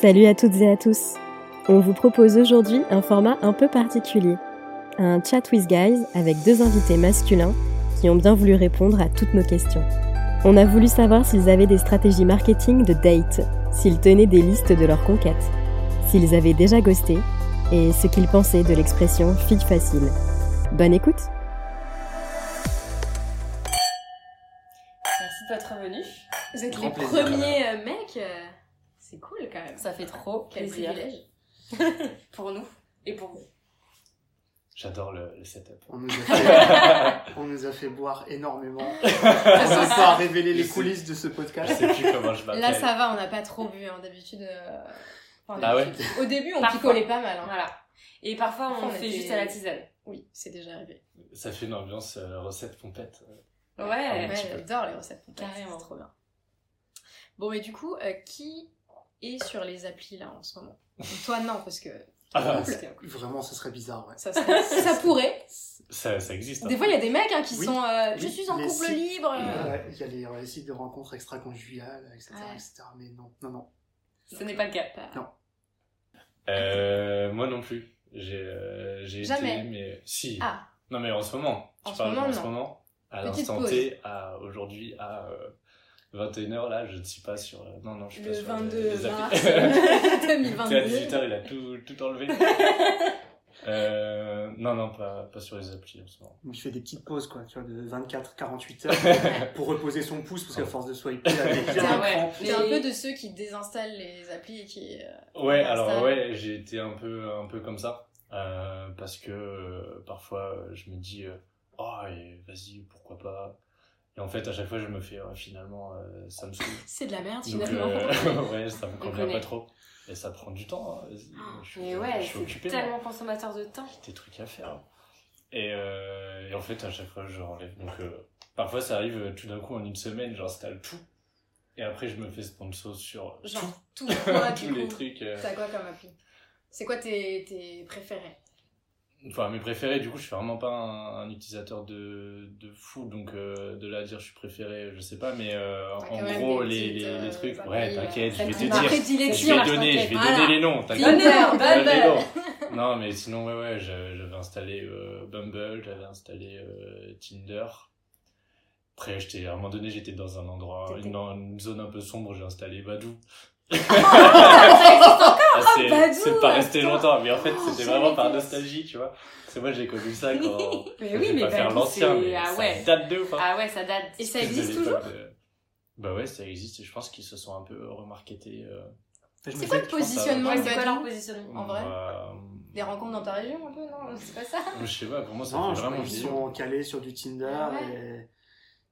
Salut à toutes et à tous. On vous propose aujourd'hui un format un peu particulier. Un chat with guys avec deux invités masculins qui ont bien voulu répondre à toutes nos questions. On a voulu savoir s'ils avaient des stratégies marketing de date, s'ils tenaient des listes de leurs conquêtes, s'ils avaient déjà ghosté et ce qu'ils pensaient de l'expression fille facile. Bonne écoute Merci de votre venue. Vous êtes Grand les plaisir. premiers euh, mecs. euh, C'est cool quand même. Ça fait trop Quel plaisir privilège. pour nous et pour vous. J'adore le, le setup. On nous, a fait, on nous a fait boire énormément. On n'a pas révélé les Je coulisses de ce Je podcast. sais plus comment je. Là ça va, on n'a pas trop bu hein, d'habitude. euh, enfin, Ah ouais d'habitude. Au début on Parfois. picolait pas mal. hein. Voilà. Et parfois, on, Parfois, on fait était- juste à la tisane. Oui, c'est déjà arrivé. Ça fait une ambiance euh, recette pompette. Ouais. Un Ouais, j'adore les recettes. complètes, Carrément. C'est trop bien. Bon mais du coup, euh, qui est sur les applis là en ce moment Toi non parce que Ah. Vraiment, ce serait bizarre, ouais. ça, serait- ça pourrait. ça, ça existe. Des hein. fois il y a des mecs hein, qui Oui. sont. euh, je suis en les couple sites- libre. euh, Il y a les, les sites de rencontres extra-conjugales, etc., Ouais. etc. Mais non, non, non. Ce n'est pas le cas. pas- Euh, moi non plus. J'ai euh, Jamais. été, mais si. Ah, Non mais en ce moment. En Je ce parle moment, en ce non. moment. À l'instant. T, à aujourd'hui, à euh, 21h, là, je ne suis pas sur... euh, Non, non, je suis le pas sur 22 les, les mars applis. 2022. à 18h, il a tout, tout enlevé. euh, non, non, pas, pas sur les applis en ce moment. Donc, je fais des petites pauses, quoi, tu vois, de 24-48 heures pour reposer son pouce, parce qu'à force de swiper avec Ah ouais. T'es un peu de ceux qui désinstallent les applis et qui. euh, Ouais, alors ouais, j'ai été un peu, un peu comme ça. Euh, parce que euh, parfois, je me dis, euh, oh, vas-y, pourquoi pas? Et en fait, à chaque fois, je me fais, oh, finalement, euh, ça me saoule. C'est de la merde Donc, finalement. euh, ouais, ça me On convient pas trop. Et ça prend du temps. hein, je suis, Mais je ouais, suis c'est tellement consommateur de temps. J'ai des trucs à faire. Et, euh, et en fait, à chaque fois, je renlève. Donc, euh, parfois, ça arrive euh, tout d'un coup en une semaine, j'installe tout. Et après, je me fais sponsor sur Genre tout. Toi, tous les coup, trucs. euh. T'as quoi comme appli? C'est quoi tes, tes préférés? Enfin, mes préférés, du coup, je suis vraiment pas un, un utilisateur de, de fou, donc euh, de là à dire je suis préféré, je sais pas, mais euh, en gros, les, les, euh, les trucs, ouais, t'inquiète, je vais te dire, je vais donner, je vais donner les noms, t'inquiète. Bumble. Non, mais sinon, ouais, ouais, j'avais installé Bumble, j'avais installé Tinder. Après, j'étais, à un moment donné, j'étais dans un endroit, dans une zone un peu sombre, j'ai installé Badou. Ça existe encore Ah, c'est Badou, c'est pas resté longtemps, mais en fait, c'était jamais vraiment par nostalgie, tu vois. C'est moi, j'ai connu ça quand. Mais oui, mais pas faire Badou, l'ancien, c'est- mais ah ça date de ouf. hein. Ah ouais, ça date. Et ça existe toujours? de- Bah ouais, ça existe et je pense qu'ils se sont un peu remarketés. euh, C'est quoi le positionnement c'est quoi leur positionnement En vrai? Bah, Des rencontres dans ta région un peu Non, c'est pas ça? Je sais pas, pour moi, ça Non, fait vraiment sont calés sur du Tinder Ah ouais.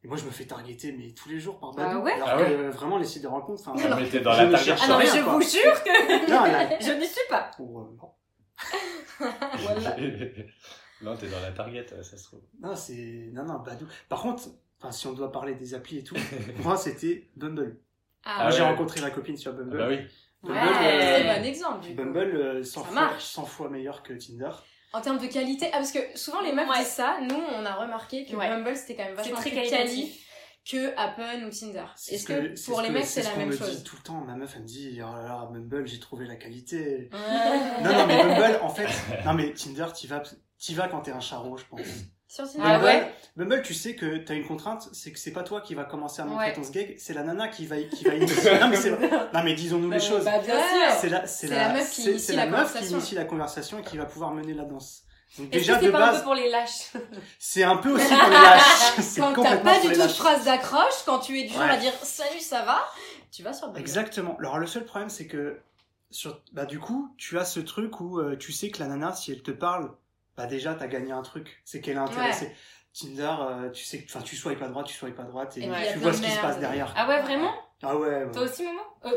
Et... moi je me fais targeter mais tous les jours par Ah Badou. ouais alors Ah que ouais. euh, vraiment les sites de rencontres, enfin, On était dans je la cherche Ah non, mais je quoi. vous jure que Non, là, je n'y suis pas. pour, euh, non. Voilà. non, t'es dans la target, ça se trouve. Non, c'est. Non, non, Badou. Par contre, enfin, si on doit parler des applis et tout, moi, c'était Bumble. Ah, ouais. j'ai rencontré ma copine sur Ah Bumble. bah oui. Bumble, Ouais. Très euh, bon exemple du. Bumble, euh, 100, Ça fois, marche. 100 fois meilleur que Tinder. En termes de qualité, ah parce que souvent les meufs Ouais. disent ça, nous on a remarqué que Ouais. Bumble c'était quand même vachement très plus quali qualitatif. que Apple ou Tinder. C'est Est-ce ce que, pour les mecs c'est c'est ce la qu'on même me chose dit tout le temps. Ma meuf, elle me dit Oh là là, Bumble, j'ai trouvé la qualité. Ouais. non, non, mais Bumble, en fait. Non, mais Tinder, t'y vas, t'y vas quand t'es un charreau, je pense. Sur Tinder. Ah Bumble, ouais Bumble, tu sais que t'as une contrainte, c'est que c'est pas toi qui va commencer à montrer Ouais. ton sgeg, c'est la nana qui va, qui va initier. non, mais c'est vrai. Non, mais disons-nous les choses. Bah bien Ouais. sûr. c'est la, c'est C'est la, la meuf qui c'est- initie c'est la la meuf qui conversation. initie la conversation et qui va pouvoir mener la danse. Donc Est-ce déjà que c'est de pas un peu base, pour les lâches c'est un peu aussi pour les lâches. C'est Quand t'as complètement pas pour du les tout de lâches. phrase d'accroche, quand tu es du genre Ouais. à dire salut ça va, tu vas sur Bumble. Exactement. Alors le seul problème c'est que sur, bah du coup, tu as ce truc où euh, tu sais que la nana, si elle te parle, bah déjà t'as gagné un truc, c'est qu'elle est intéressée. Tinder, euh, tu sais, que- enfin tu swipes à droite, tu swipes à droite et Et tu vois ce qui se passe derrière. Ah ouais, vraiment? Ah ouais. ouais. Toi aussi, maman? Euh,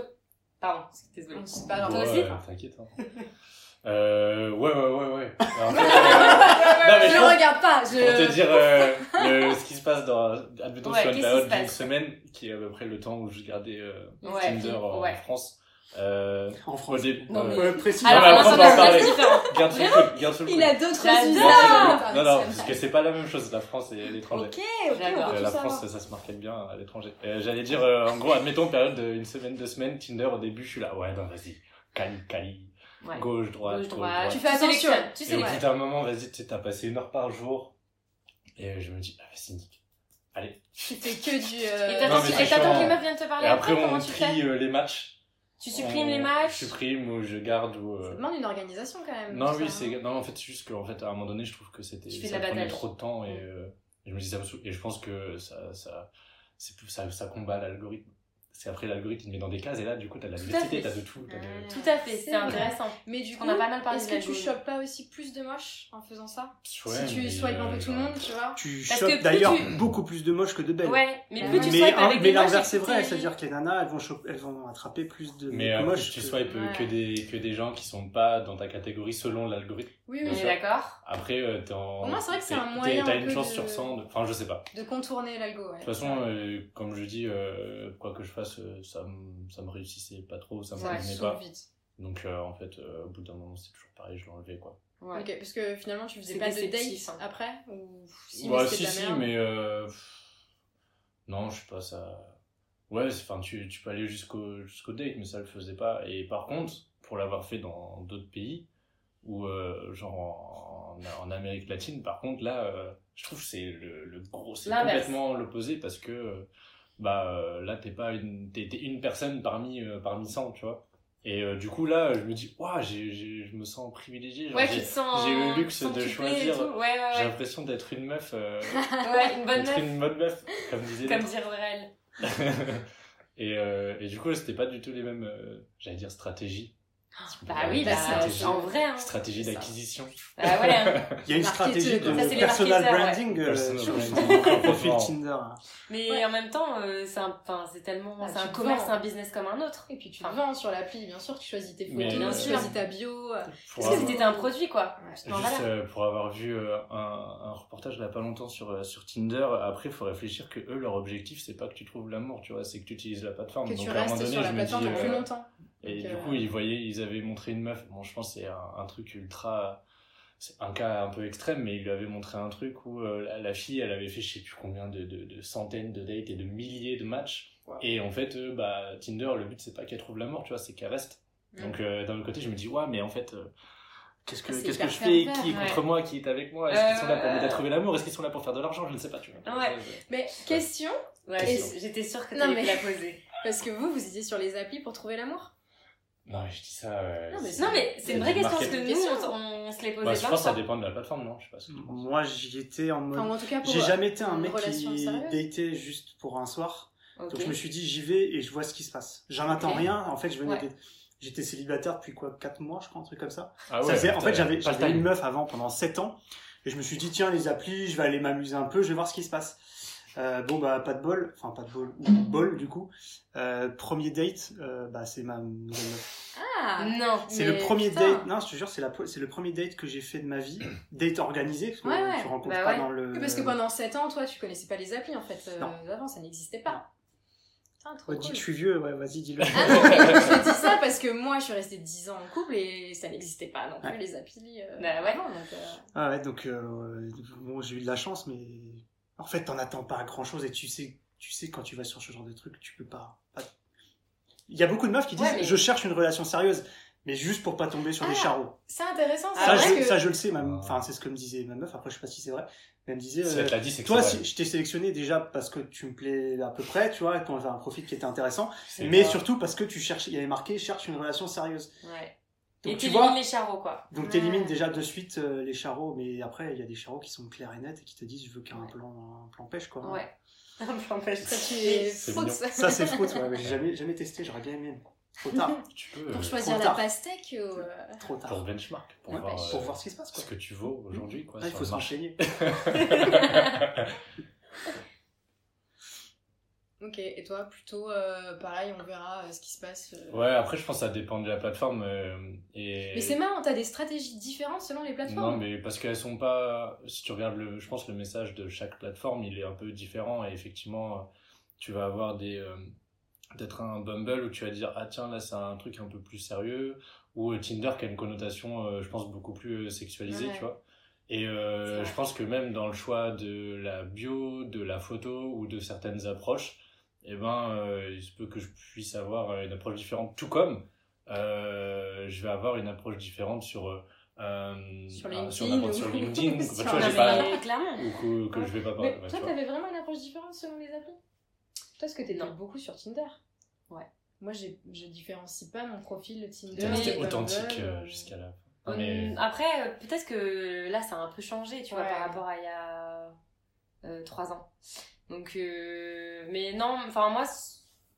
Pardon, désolé. C'est pas. Toi Ouais, aussi T'inquiète. Hein. Euh, ouais, ouais, ouais, ouais. Alors, en fait, euh, non, mais je je le pense- regarde pas, Pour te je... dire euh, le, ce qui se passe dans, admettons, Ouais, sur une période d'une semaine, qui est à peu près le temps où je gardais euh, Ouais, Tinder en ouais. France. Euh, En au France. Non, euh, mais- Ouais, précis. Alors, Alors, après, pour on va en parler. garde sur le coude, garde sur le coude. Il a d'autres usages Non, non, parce que c'est pas la même chose, la France et l'étranger. Ok, ok, Euh, la. France, ça se marquait bien à l'étranger. Euh, J'allais dire, euh, en gros, admettons, période d'une semaine, deux semaines, Tinder, au début, je suis là, ouais, non, vas-y, cali, cali, Ouais. gauche, droite, Gauche, droite. Tu fais attention. Tu Et sais, au ouais. bout d'un moment, vas-y, tu sais, t'as passé une heure par jour. Et je me dis, ah, vas-y, nique. Allez. Fais que du... Et euh, t'attends Non, mais et que les meufs viennent te Et parler après, après, on trie euh, les matchs. Tu supprimes On- les matchs Je supprime ou je garde ou. Ça euh, demande une organisation quand même. Non, oui, ça, c'est. hein. Non, en fait, c'est juste qu'en fait, à un moment donné, je trouve que c'était. Ça prenait bataille. trop de temps et Mm. euh, je me dis, ça me. Et je pense que ça. ça c'est plus ça, ça combat l'algorithme. C'est après l'algorithme, il te met dans des cases et là, du coup, t'as de la à diversité, t'as de tout. t'as de- Ah. Tout à fait, C'est c'est intéressant. Mais du coup, On a pas mal parlé est-ce que tu chopes pas aussi plus de moches en faisant ça Ouais, Si tu swipes un euh, peu tout le monde, tu vois Tu chopes d'ailleurs tu- beaucoup plus de moches que de belles. Ouais, mais Mais plus tu mais swipes avec l'inverse c'est vrai, t'es- c'est-à-dire que les nanas elles vont, choper- elles vont attraper plus de Mais euh, moches. tu que- swipes euh, Ouais. que des, que des gens qui sont pas dans ta catégorie selon l'algorithme. Oui, oui. d'accord Après, euh, t'es en. Pour moi, c'est vrai que c'est un moyen T'as un une chance sur 100. de- Enfin, je sais pas. De contourner l'algo. De toute façon, euh, comme je dis, euh, quoi que je fasse, ça, me- ça me réussissait pas trop, ça me convenait pas. vite. Donc, euh, en fait, euh, au bout d'un moment, c'est toujours pareil, je l'enlevais, quoi. Ouais. Ok, parce que finalement tu faisais pas de date hein. après Ou si, Bah, mais si, c'était si, de la merde mais euh, non, je sais pas, ça. Ouais, enfin, tu, tu peux aller jusqu'au jusqu'au date, mais ça le faisait pas. Et par contre, pour l'avoir fait dans d'autres pays, ou euh, genre en, en Amérique latine, par contre, là, euh, je trouve que c'est le, le gros, c'est complètement l'opposé parce que euh, bah euh, là, t'es pas une, t'es, t'es une personne parmi euh, parmi 100, tu vois. Et euh, du coup, là, je me dis, waouh, j'ai, j'ai- je me sens privilégié. genre, Ouais, j'ai- sens. le luxe de choisir. Ouais, j'ai l'impression d'être une meuf. euh, Ouais, une bonne d'être meuf, une bonne meuf, comme disait comme et, et du coup, c'était pas du tout les mêmes, j'allais dire, stratégies. Bah oui, Bah, bah, stratégie. en vrai. Hein. Stratégie d'acquisition. Ah ouais, hein. Il y a une stratégie de Ça, personal ouais. branding euh, Personal sur branding. ton profil. Tinder. hein. Mais Ouais. en même temps, euh, c'est un, enfin, c'est tellement, Ah, c'est un tu commerce, vends. c'est un business comme un autre. Et puis tu Enfin. vends sur l'appli, bien sûr, tu choisis tes photos, bien tu sûr. choisis ta bio. euh, Parce que c'était un produit, quoi. Ouais. Juste euh, pour avoir vu euh, un, un reportage il y a pas longtemps sur, euh, sur Tinder, après il faut réfléchir que eux leur objectif c'est pas que tu trouves l'amour, tu vois, c'est que tu utilises la plateforme. Que Donc tu à un moment restes sur la plateforme plus euh, longtemps. Et du coup, ils voyaient, ils avaient montré une meuf. Bon, je pense que c'est un, un truc ultra. C'est un cas un peu extrême, mais ils lui avaient montré un truc où euh, la, la fille, elle avait fait je sais plus combien de, de, de centaines de dates et de milliers de matchs. Wow. Et en fait, euh, bah, Tinder, le but c'est pas qu'elle trouve l'amour, tu vois, c'est qu'elle reste. Mm. Donc euh, d'un autre côté, je me dis, ouais, mais en fait. euh, Qu'est-ce que, C'est qu'est-ce que je fais? Qui est ouais. contre moi? Qui est avec moi? Est-ce Euh, qu'ils sont là pour m'aider à trouver l'amour? Est-ce qu'ils sont là pour faire de l'argent? Je ne sais pas, tu vois. Ouais. Mais question, Ouais, Question. j'étais sûre que Non, t'allais mais- la poser. parce que vous, vous étiez sur les applis pour trouver l'amour? Non, mais je dis ça. euh, Non, mais c'est- une vraie question, parce que nous, Question. on, on se les posait Bah, je pense que ça dépend de la plateforme, non Je sais pas ce que. Moi j'y étais en mode. Enfin, en tout cas pour. J'ai jamais été un mec qui datait juste pour un soir. Donc je me suis dit j'y vais et je vois ce qui se passe. J'en attends rien. En fait, je venais Ouais. d'être- J'étais célibataire depuis quoi 4 mois, je crois, un truc comme ça. Ah Ça faisait- en fait, j'avais une meuf avant pendant 7 ans. Et je me suis dit, tiens, les applis, je vais aller m'amuser un peu, je vais voir ce qui se passe. Euh, bon, bah, pas de bol. Enfin, pas de bol. Ou bol, du coup. Euh, premier date, euh, bah, c'est ma nouvelle meuf. Ah Non. C'est le premier putain. date. Non, je te jure, c'est la, c'est le premier date que j'ai fait de ma vie. Date organisé, parce que Ouais, ouais. tu rencontres Bah pas ouais. dans le. Parce que pendant 7 ans, toi, tu connaissais pas les applis en fait. euh, Non. avant, ça n'existait pas. Putain, trop Oh, dis cool. que je suis vieux, ouais, vas-y, dis-le. Ah non, je dis ça parce que moi, je suis restée 10 ans en couple et ça n'existait pas non plus Ouais. les applis. euh, Bah ouais. avant, donc, euh, Ah ouais, donc euh, bon, j'ai eu de la chance, mais en fait, t'en attends pas grand chose et tu sais, tu sais quand tu vas sur ce genre de truc, tu peux pas. pas- Il y a beaucoup de meufs qui disent Ouais, mais- je cherche une relation sérieuse, mais juste pour pas tomber sur des Ah, charros. C'est intéressant. Ça, je, que... ça, je le sais, même. Ah. Enfin, c'est ce que me disait ma meuf. Après, je sais pas si c'est vrai. Mais elle me disait. Si euh, elle te l'a dit, c'est toi, si, je t'ai sélectionné déjà parce que tu me plais à peu près, tu vois, et qu'on avait un profil qui était intéressant, mais surtout parce que tu cherches, il y avait marqué cherche une relation sérieuse. Ouais. Donc Et tu t'élimines vois, les charros, quoi. donc Ouais. t'élimines déjà de suite euh, les charros, mais après il y a des charros qui sont clairs et nets et qui te disent je veux qu'un plan, un plan pêche quoi. Ouais. N'empêche. Ça, tu es faux, ça. C'est faux, ouais, mais j'ai jamais, jamais testé, j'aurais bien aimé. Trop tard, Tu peux. Pour choisir la pastèque ou... euh, trop Pour tard. benchmark. Pour, Ouais, voir, pour euh, voir ce qui se passe quoi. ce que tu vaux aujourd'hui. Quoi, Ah, il faut le se marché. renseigner. Ok, et toi, plutôt euh, pareil, on verra euh, ce qui se passe. euh. Ouais, après, je pense que ça dépend de la plateforme. et... Mais c'est marrant, t'as des stratégies différentes selon les plateformes. Non, mais parce qu'elles sont pas. Si tu regardes le. Je pense que le message de chaque plateforme, il est un peu différent. Et effectivement, tu vas avoir des. Peut-être un Bumble où tu vas dire, ah tiens, là, c'est un truc un peu plus sérieux. Ou Tinder qui a une connotation, je pense, beaucoup plus sexualisée, Ouais. tu vois. Et je pense que même dans le choix de la bio, de la photo ou de certaines approches, eh ben, euh, il se peut que je puisse avoir euh, une approche différente. Tout comme euh, je vais avoir une approche différente sur, euh, euh, Sur euh, LinkedIn sur ou- sur LinkedIn, vois, j'ai pas, ou que, que je vais pas Mais parler. toi, t'avais vraiment une approche différente selon les applis? Toi, parce que Non. beaucoup sur Tinder? Ouais. Moi, j'ai- je différencie pas mon profil Tinder. T'es resté et Bumble, authentique euh, euh, jusqu'à la fin. Hum, Mais Après, euh, peut-être que là, ça a un peu changé, tu vois, par rapport à il y a euh, trois ans. Donc, euh, mais non, enfin, moi,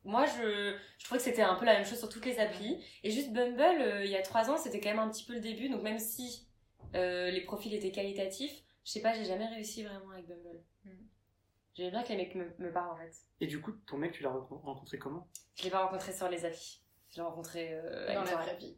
moi je, je trouvais que c'était un peu la même chose sur toutes les applis. Et juste Bumble, euh, il y a trois ans, c'était quand même un petit peu le début. Donc, même si euh, les profils étaient qualitatifs, je sais pas, j'ai jamais réussi vraiment avec Bumble. Mm. J'aimais bien que les mecs me, me parlent, en fait. Et du coup, ton mec, tu l'as rencontré comment? Je l'ai pas rencontré sur les applis. Je l'ai rencontré euh, dans la vraie vie.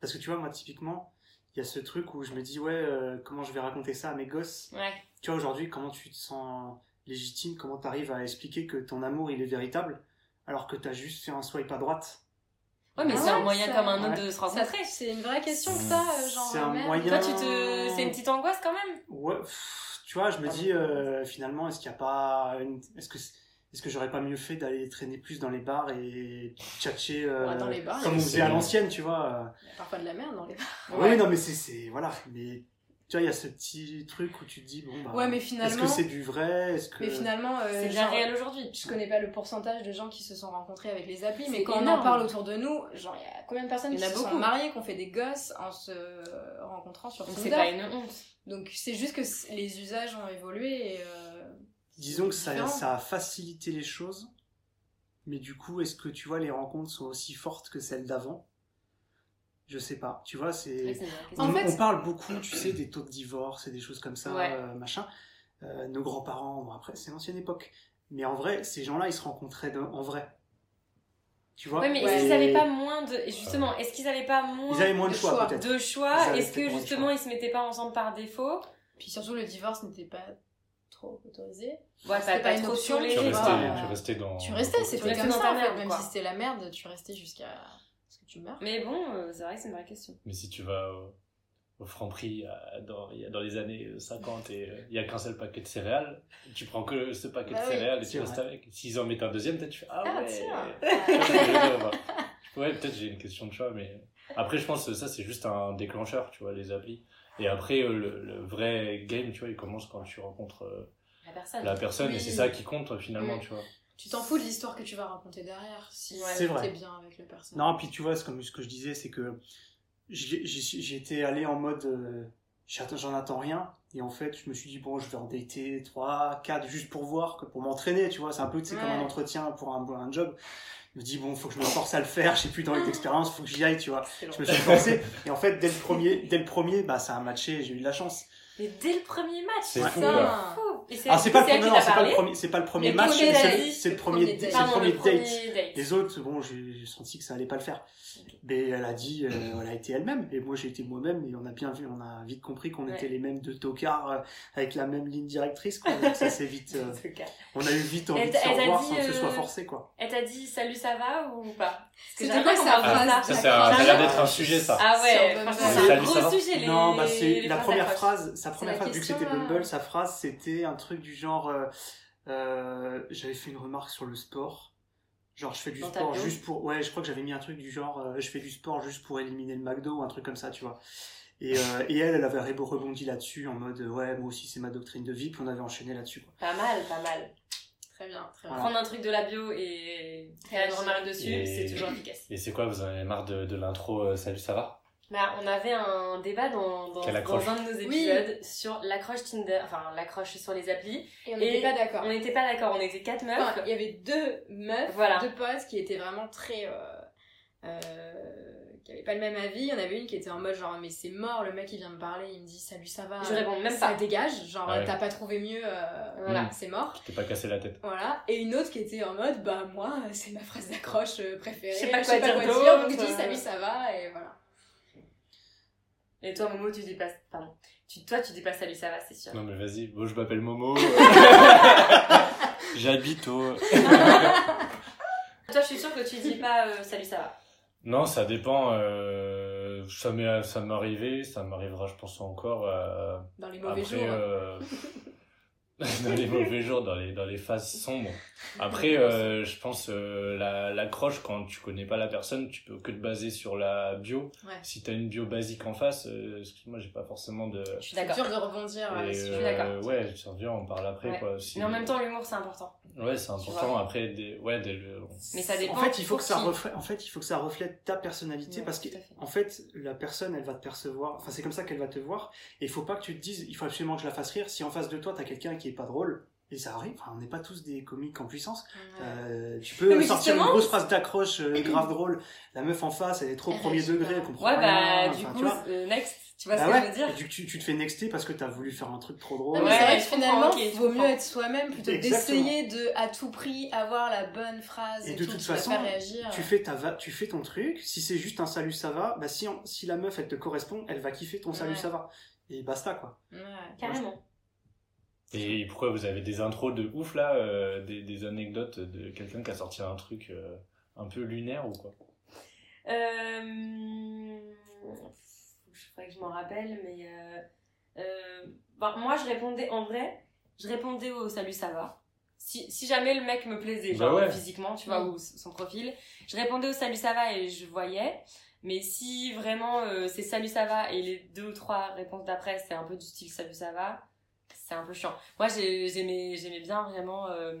Parce que tu vois, moi, typiquement, il y a ce truc où je me dis, ouais, euh, comment je vais raconter ça à mes gosses? Ouais. Tu vois, aujourd'hui, comment tu te sens légitime Comment tu arrives à expliquer que ton amour, il est véritable alors que tu as juste fait un swipe à droite Ouais, mais Ah c'est un moyen ça- comme un autre ouais. de se rencontrer. c'est une vraie question que ça, euh, genre. C'est un merde. moyen- Toi, tu te... c'est une petite angoisse quand même. Ouais, pff, tu vois, je me dis, euh, finalement, est-ce qu'il n'y a pas. une- Est-ce que, est-ce que j'aurais pas mieux fait d'aller traîner plus dans les bars et tchatcher euh, Ouais, dans les bars, comme on faisait à l'ancienne, tu vois Il y a parfois de la merde dans les. Oui, non, mais c'est- c'est. Voilà. Mais tu vois, il y a ce petit truc où tu te dis, bon, bah. Ouais, mais Est-ce que c'est du vrai? Est-ce que. Mais finalement, euh, C'est bien genre, réel aujourd'hui. Je connais pas le pourcentage de gens qui se sont rencontrés avec les applis, mais quand on en parle autour de nous, genre il y a combien de personnes qui se sont mariées, qui ont fait des gosses en se rencontrant sur Donc Tinder? c'est pas une honte. Donc c'est juste que les usages ont évolué et euh, Disons que ça, ça a facilité les choses. Mais du coup, est-ce que tu vois, les rencontres sont aussi fortes que celles d'avant? Je sais pas. Tu vois, c'est. Ouais, On, fait- on parle beaucoup, tu sais, des taux de divorce et des choses comme ça, Ouais. euh, machin. Euh, nos grands-parents, bon, après, c'est l'ancienne époque. Mais en vrai, ces gens-là, ils se rencontraient de- en vrai. Tu vois? Ouais, mais est-ce qu'ils avaient pas moins de. Justement, est-ce qu'ils avaient pas moins Ils avaient moins de de choix, choix? peut-être. de choix? Est-ce que justement choix. ils se mettaient pas ensemble par défaut? Puis surtout le divorce n'était pas trop autorisé. Ouais, C'était pas, pas une trop option, sur les tu tu restais, tu restais dans. Tu restais, c'était comme dans ça ta en fait, merde, même quoi. si c'était la merde, tu restais jusqu'à ce que tu meurs. Mais bon, euh, c'est vrai que c'est une vraie question. Mais si tu vas au, au Franprix euh, dans, il y a- dans les années 50 et euh, il y a qu'un seul paquet de céréales, tu prends que ce paquet Bah de oui, céréales et tu restes vrai. avec. S'ils en mettent un deuxième, peut-être tu fais Ah, Ah, ouais tiens. Ouais, peut-être j'ai une question de choix, mais après, je pense que ça, c'est juste un déclencheur, tu vois, les applis. Et après, euh, le, le vrai game, tu vois, il commence quand tu rencontres euh, La personne. la personne et Oui. c'est ça qui compte euh, finalement, tu vois. Tu t'en fous de l'histoire que tu vas raconter derrière si vrai. t'es bien avec la personne. Non, puis tu vois, c'est comme ce que je disais, c'est que j'étais allé en mode euh, j'en attends rien. Et en fait, je me suis dit, bon, je vais en dater 3, 4, juste pour voir, que pour m'entraîner, tu vois. C'est un peu tu sais, comme un entretien pour un, un job. Je me dis, bon, faut que je me force à le faire, j'ai plus d'envie d'expérience, faut que j'y aille, tu vois. Je me suis forcé. Et en fait, dès le premier, dès le premier bah, ça a matché, j'ai eu de la chance. Mais dès le premier match, C'est fou, c'est Ah, c'est pas, le c'est premier, qui non, t'a c'est pas le parlé premier, c'est pas le premier Le match, c'est le- c'est premier, c'est date. Les autres, bon, j'ai senti que ça allait pas le faire. Mais elle a dit, euh, elle a été elle-même, et moi j'ai été moi-même, et on a bien vu, on a vite compris qu'on était les mêmes deux tocards euh, avec la même ligne directrice, ça s'est vite, euh, on a eu vite envie de se revoir sans que ce soit forcé, quoi. Elle t'a dit salut, ça va ou pas? C'était quoi sa phrase un- ça a l'air d'être un sujet, ça. Ah ouais, c'est un gros sujet. Les, non, bah c'est la première phrase, sa première phrase, vu que c'était là. Bumble, sa phrase c'était un truc du genre, euh, euh, j'avais fait une remarque sur le sport. Genre, je fais du Dans sport juste pour. Ouais, je crois que j'avais mis un truc du genre, euh, je fais du sport juste pour éliminer le McDo ou un truc comme ça, tu vois. Et, euh, et elle, elle avait rebo- rebondi là-dessus en mode, euh, ouais, moi aussi c'est ma doctrine de vie, puis on avait enchaîné là-dessus, quoi. Pas mal, pas mal. Très bien, très bien. Voilà. Prendre un truc de la bio et faire une remarque dessus, Et- c'est toujours efficace. Et c'est quoi, vous en avez marre de, de l'intro euh, Salut, ça va? Bah, on avait un débat dans, dans, un de nos Oui. épisodes sur l'accroche Tinder, enfin l'accroche sur les applis. Et on n'était pas d'accord. On n'était pas d'accord, on était quatre meufs. Enfin, il y avait deux meufs, Voilà. deux potes qui étaient vraiment très. euh, euh, qui avaient pas le même avis. Il y en avait une qui était en mode genre, mais c'est mort, le mec il vient me parler, il me dit salut, ça va. Je réponds même ça pas. dégage, genre Ah ouais. t'as pas trouvé mieux, euh, Voilà. Mm. c'est mort. T'es pas cassé la tête. Voilà. Et une autre qui était en mode, bah moi, c'est ma phrase d'accroche euh, préférée. Je sais pas quoi dire donc d'autre, je dis salut, ça va, et voilà. Et toi, Momo, tu dis pas. Pardon. Tu, toi, tu dis pas salut, ça va, c'est sûr. Non mais vas-y, bon, je m'appelle Momo. J'habite au... Toi, je suis sûre que tu dis pas euh, salut, ça va. Non, ça dépend. euh, ça m'est ça m'est arrivé, ça m'arrivera, je pense encore. euh, Dans les mauvais après, jours. hein. euh, dans les mauvais jours, dans les dans les phases sombres. Après, euh, je pense euh, la l'accroche quand tu connais pas la personne, tu peux que te baser sur la bio. Ouais. Si t'as une bio basique en face, euh, excuse-moi, j'ai pas forcément de. Je suis C'est d'accord. dur de rebondir Et, là-dessus. je suis d'accord. euh, ouais, ça revient, on parle après Ouais. quoi. Si- Mais en même temps, l'humour, c'est important. Ouais, c'est Tu important. Après, des, ouais, des, Mais ça dépend. En fait, il faut que ça reflète, en fait, il faut que ça reflète ta personnalité Ouais, parce que, fait. en fait, la personne, elle va te percevoir. Enfin, c'est comme ça qu'elle va te voir. Et il faut pas que tu te dises, il faut absolument que je la fasse rire. Si en face de toi, t'as quelqu'un qui est pas drôle, et ça arrive. Enfin, on n'est pas tous des comiques en puissance. Ouais. Euh, tu peux mais sortir une grosse phrase d'accroche euh, grave drôle. La meuf en face, elle est trop Elle premier degré, elle comprend Ouais, rien. bah, du coup, tu vois. euh, next. Tu vois Bah ce que ouais. je veux dire Et du coup, tu, tu te fais nexter parce que t'as voulu faire un truc trop drôle. Non, mais Ouais, c'est vrai je que comprends, finalement, je vaut mieux être soi-même plutôt que d'essayer de, à tout prix, avoir la bonne phrase Et et, de tout toute façon, réagir. Tu fais, ta va- tu fais ton truc, si c'est juste un salut ça va, bah si, on- si la meuf elle te correspond, elle va kiffer ton salut Ouais. ça va. Et basta quoi. Ouais. Carrément. Et pourquoi vous avez des intros de ouf là, euh, des, des anecdotes de quelqu'un qui a sorti un truc euh, un peu lunaire ou quoi? Euh... Je faudrait que je m'en rappelle, mais. Euh... euh, ben, moi, je répondais, en vrai, je répondais au salut, ça va. Si, si jamais le mec me plaisait, Bah genre ouais. physiquement, tu vois, Mm. ou son profil, je répondais au salut, ça va et je voyais. Mais si vraiment euh, c'est salut, ça va et les deux ou trois réponses d'après, c'est un peu du style salut, ça va, c'est un peu chiant. Moi, j'ai- j'aimais j'aimais bien vraiment euh,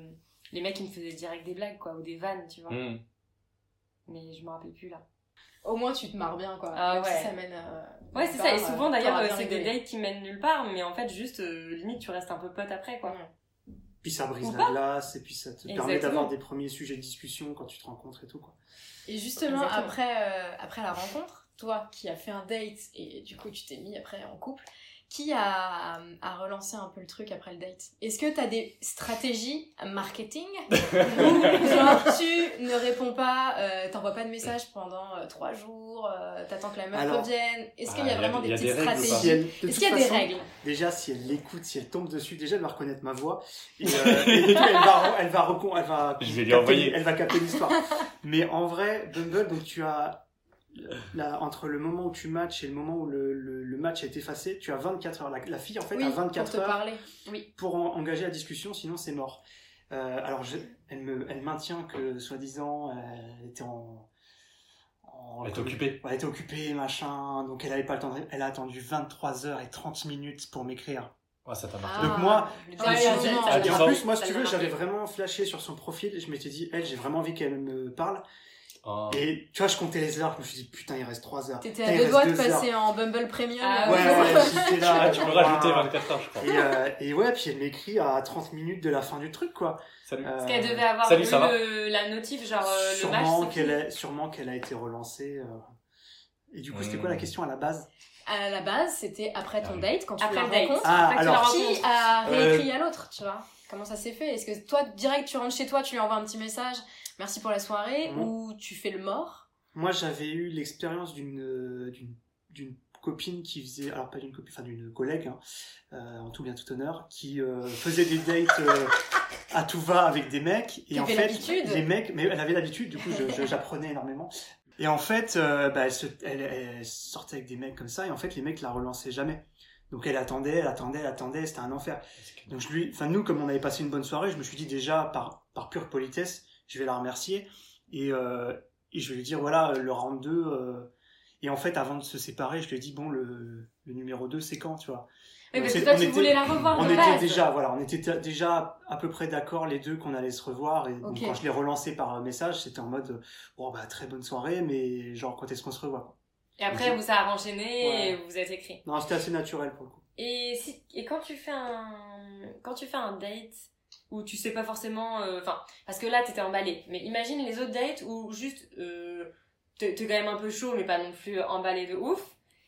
les mecs qui me faisaient direct des blagues, quoi, ou des vannes, tu vois. Hmm. Mais je me rappelle plus là. Au moins, tu te marres bien, quoi. Ah si ouais. ça mène à... Ouais, c'est ça. Et souvent, d'ailleurs, euh, c'est des dates qui mènent nulle part, mais en fait, juste, euh, limite, tu restes un peu pote après, quoi. Ouais. Puis ça brise la glace, et puis ça te permet d'avoir des premiers sujets de discussion quand tu te rencontres et tout quoi. Et justement, Exactement. après, euh, après la rencontre, toi qui as fait un date et du coup tu t'es mis après en couple, qui a, a relancé un peu le truc après le date? Est-ce que tu as des stratégies marketing? Ou genre tu ne réponds pas, euh, t'envoies pas de message pendant euh, trois jours, euh, t'attends que la meuf Alors- revienne? Est-ce qu'il Ah, y a il y a- vraiment des petites règles stratégies? Est-ce qu'il y a des façon, règles? Déjà, si elle l'écoute, si elle tombe dessus, déjà elle va reconnaître ma voix. Et, et du coup, elle va, elle va, recon- elle va, Je vais lui capter- envoyer. elle va capter l'histoire. Mais en vrai, Bumble, donc tu as là, entre le moment où tu matches et le moment où le, le, le match est effacé, tu as 24 heures. La, la fille en fait Oui, a pour 24 te heures parler. pour en- engager la discussion, sinon c'est mort. Euh, alors, je- elle, me, elle maintient que, soi-disant, elle était en. en- Elle est occupée. Ouais, elle était occupée, machin. Donc, elle avait pas le temps. de- Elle a attendu 23h30 minutes pour m'écrire. Ah, ça t'a marqué. Ah, Donc moi, Ouais, ouais, Et tu en plus, moi, si tu veux, j'avais vraiment flashé sur son profil. et Je m'étais dit, elle, j'ai vraiment envie qu'elle me parle. Ah. Et tu vois, je comptais les heures. Je me suis dit, putain, il reste 3 heures. T'étais à deux doigts de passer en Bumble Premium. Ah Ouais, ouais, j'étais là. Ah, tu peux rajouter 24 heures, je crois. Et, euh, et ouais, puis elle m'écrit à 30 minutes de la fin du truc, quoi. Salut. Euh, Parce qu'elle devait avoir Salut, vu ça va le- la notif, genre euh, le match. sûrement qu'elle a, sûrement qu'elle a été relancée. euh. Et du coup, c'était Hmm. quoi la question à la base? À la base, c'était après ton Ah date, quand tu Après la le date. rencontres. Ah, Après tu alors- Qui a Euh, réécrit à l'autre, tu vois? Comment ça s'est fait? Est-ce que toi, direct, tu rentres chez toi, tu lui envoies un petit message, merci pour la soirée, Mhm. ou tu fais le mort? Moi, j'avais eu l'expérience d'une euh, d'une d'une copine qui faisait, alors pas d'une copine, enfin d'une collègue, hein, euh, en tout bien tout honneur, qui euh, faisait des dates euh, à tout va avec des mecs. Et en avait fait, l'habitude. les mecs, mais elle avait l'habitude, du coup, j'apprenais énormément. Et en fait, euh, bah, elle, se- elle- elle sortait avec des mecs comme ça, et en fait, les mecs la relançaient jamais. Donc elle attendait, elle attendait, elle attendait, c'était un enfer. Donc je lui, enfin nous, comme on avait passé une bonne soirée, je me suis dit déjà par par pure politesse, je vais la remercier et euh, et je vais lui dire voilà le round 2 euh, et en fait avant de se séparer, je lui ai dit bon le le numéro 2 c'est quand tu vois? Oui, parce que toi, on tu était- voulais la revoir On de était base. déjà voilà, on était déjà à peu près d'accord les deux qu'on allait se revoir et donc, quand je l'ai relancé par message, c'était en mode bon bah très bonne soirée mais genre quand est-ce qu'on se revoit quoi? Et après, vous a enchaîné et vous êtes écrit. Non, c'était assez naturel pour le coup. Et, si, et quand tu fais un quand tu fais un date où tu sais pas forcément euh, enfin parce que là t'étais emballé mais imagine les autres dates où juste euh, t'es quand même un peu chaud, mais pas non plus emballé de ouf.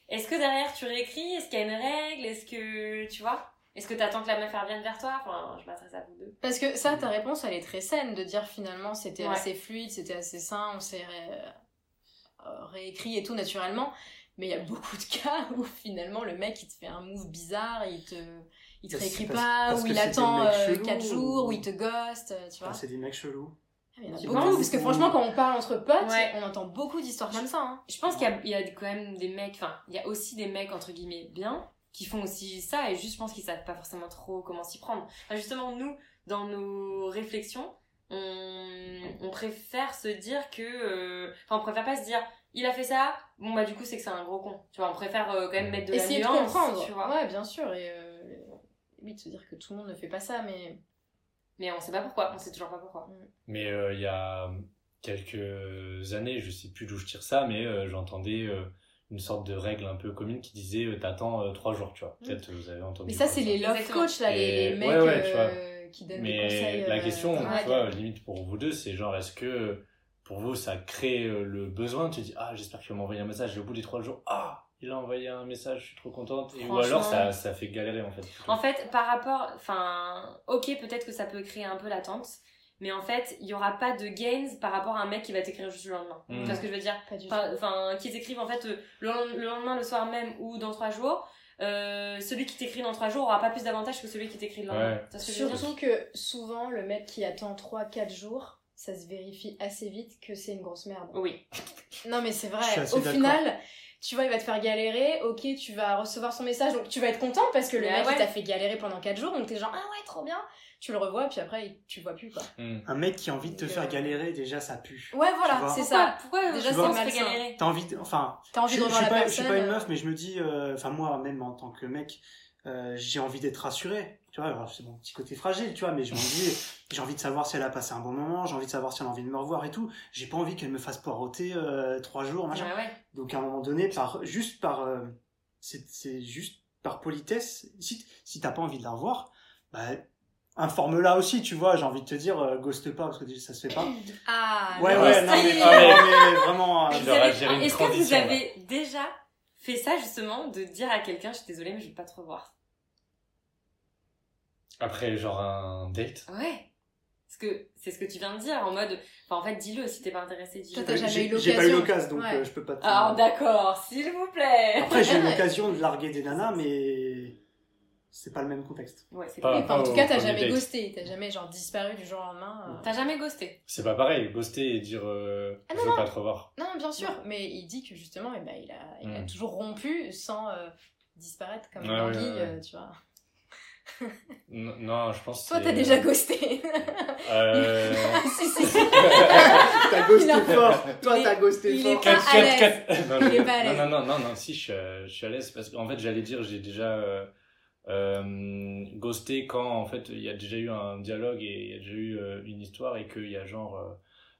Est-ce que derrière tu réécris? Est-ce qu'il y a une règle? Est-ce que tu vois? Est-ce que t'attends que la meuf revienne vers toi? Enfin, je m'adresse à vous deux. Parce que ça, ta réponse, elle est très saine de dire finalement c'était Ouais. assez fluide, c'était assez sain, on s'est ré- euh, réécrit et tout naturellement. Mais il y a beaucoup de cas où finalement le mec il te fait un move bizarre, il te, il te réécrit pas, parce ou il attend mecs 4 chelous, jours, ou- ou il te ghost, euh, tu vois. Ah, c'est des mecs chelous. Il y en a beaucoup, parce que franchement, quand on parle entre potes, Ouais. on entend beaucoup d'histoires comme ça. Hein. Je pense qu'il y a, il y a quand même des mecs, enfin, il y a aussi des mecs, entre guillemets, bien, qui font aussi ça, et juste, je pense qu'ils savent pas forcément trop comment s'y prendre. Enfin, justement, nous, dans nos réflexions, on, on préfère se dire que, euh, enfin, on préfère pas se dire, il a fait ça, bon, bah, du coup, c'est que c'est un gros con. Tu vois, on préfère euh, quand même mettre de Essayer de la nuance, comprendre. tu vois. Ouais, bien sûr. Et euh, oui, de se dire que tout le monde ne fait pas ça, mais. Mais on sait pas pourquoi, on sait toujours pas pourquoi. Mais euh, il y a quelques années, je sais plus d'où je tire ça, mais euh, j'entendais euh, une sorte de règle un peu commune qui disait euh, t'attends euh, trois jours, tu vois. Peut-être euh, vous avez entendu. Mais ça, c'est les love coach, là, les, Et- les mecs ouais, ouais, tu euh, qui donnent des Mais conseils. la euh, question, la tu vois, limite pour vous deux, c'est genre, est-ce que pour vous, ça crée le besoin Tu dis, ah, j'espère qu'il va m'envoyer un message, et au bout des trois jours, ah, il a envoyé un message, je suis trop contente. Et, ou alors, ça, ça fait galérer, en fait. En fait, par rapport, enfin, ok, peut-être que ça peut créer un peu l'attente, mais en fait, il y aura pas de gains par rapport à un mec qui va t'écrire juste le lendemain. Mm. Tu vois ce que je veux dire Pas du tout. Enfin, Enfin, qui t'écrivent en fait euh, le, lend- le lendemain, le soir même ou dans trois jours. euh, celui qui t'écrit dans trois jours aura pas plus d'avantages que celui qui t'écrit le lendemain. Ouais. Surtout que souvent, le mec qui attend 3-4 jours, ça se vérifie assez vite que c'est une grosse merde. Oui. Non, mais c'est vrai. Au final, tu vois, il va te faire galérer. Ok, tu vas recevoir son message. Donc, tu vas être content parce que le Bah mec, ouais. il t'a fait galérer pendant 4 jours. Donc, t'es genre, ah ouais, trop bien. Tu le revois, puis après, tu le vois plus, quoi. Hmm. Un mec qui a envie de te faire euh, galérer, déjà, ça pue. Ouais, voilà, c'est ça. pourquoi Déjà, pense que malsain. galérer T'as envie de, enfin, T'as envie je, de je revoir suis la pas, personne. je suis pas une euh, meuf, mais je me dis, euh, enfin moi même en tant que mec, euh, j'ai envie d'être rassuré. Tu vois, c'est mon petit côté fragile, tu vois, mais je me dis, j'ai envie de savoir si elle a passé un bon moment, j'ai envie de savoir si elle a envie de me revoir et tout. J'ai pas envie qu'elle me fasse poireauter euh, trois jours, machin. Ouais, ouais. Donc à un moment donné, par juste par, euh, c'est juste par politesse. Si si t'as pas envie de la revoir, bah informe-la aussi, tu vois. J'ai envie de te dire, euh, ghoste pas parce que déjà, ça se fait pas. Ah, Ouais, ouais, non mais, Ah mais vraiment. euh, Est-ce que vous avez déjà fait ça justement de dire à quelqu'un je suis désolée mais je vais pas te revoir Après, genre un date? Ouais. Parce que c'est ce que tu viens de dire en mode enfin en fait dis-le si t'es pas intéressé dis-le. Toi, t'as jamais j'ai- eu J'ai pas eu l'occasion. l'occasion, donc Ouais. euh, je peux pas te... Alors d'accord, s'il vous plaît. Après, j'ai eu l'occasion de larguer des nanas, mais c'est pas le même contexte. Ouais, c'est Pas- en tout cas, t'as jamais date. ghosté. T'as jamais, genre, disparu du jour au lendemain. euh. T'as jamais ghosté. C'est pas pareil, ghoster et dire euh, Ah, je non, veux non. pas te revoir. Non, bien sûr, mais il dit que justement, eh ben, il, a, il a Mm. toujours rompu sans euh, disparaître comme Ouais, une ouais, anguille, ouais. euh, tu vois. Non, je pense. que Toi, t'as déjà ghosté. Euh... si, si, si. T'as ghosté a- fort. Toi, Il t'as est- ghosté il fort. est pas Quatre, à quatre, l'aise. quatre. Non, Il est je- pas à l'aise. non, non, non, non, non, si, je suis, à- je suis à l'aise parce qu'en fait, j'allais dire, j'ai déjà euh, ghosté quand, en fait, il y a déjà eu un dialogue et il y a déjà eu euh, une histoire et qu'il y a genre, euh,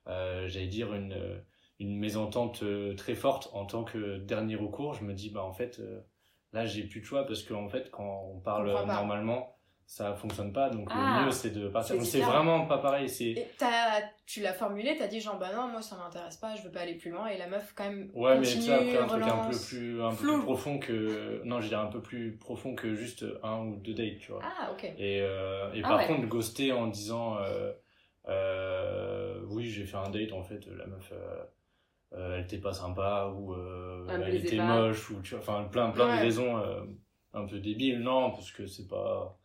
euh, j'allais dire, une, une mésentente très forte en tant que dernier recours. Je me dis, bah, en fait, là, j'ai plus de choix parce qu'en fait, quand on parle normalement, ça fonctionne pas. Donc, Ah, le mieux, c'est de partir. c'est Donc, C'est vraiment pas pareil. C'est. Tu l'as formulé, t'as dit genre, bah non, moi, ça m'intéresse pas, je veux pas aller plus loin. Et la meuf, quand même, Ouais, mais continue, tu sais, après, un truc un peu plus, un peu plus profond que. Non, je dirais un peu plus profond que juste un ou deux dates, tu vois. Ah, ok. Et, euh, et Ah par ouais. contre, ghoster en disant euh, euh, Oui, j'ai fait un date, en fait, la meuf. elle était pas sympa ou Elle était pas. moche ou tu vois enfin plein plein Ouais. de raisons un peu débiles non parce que c'est pas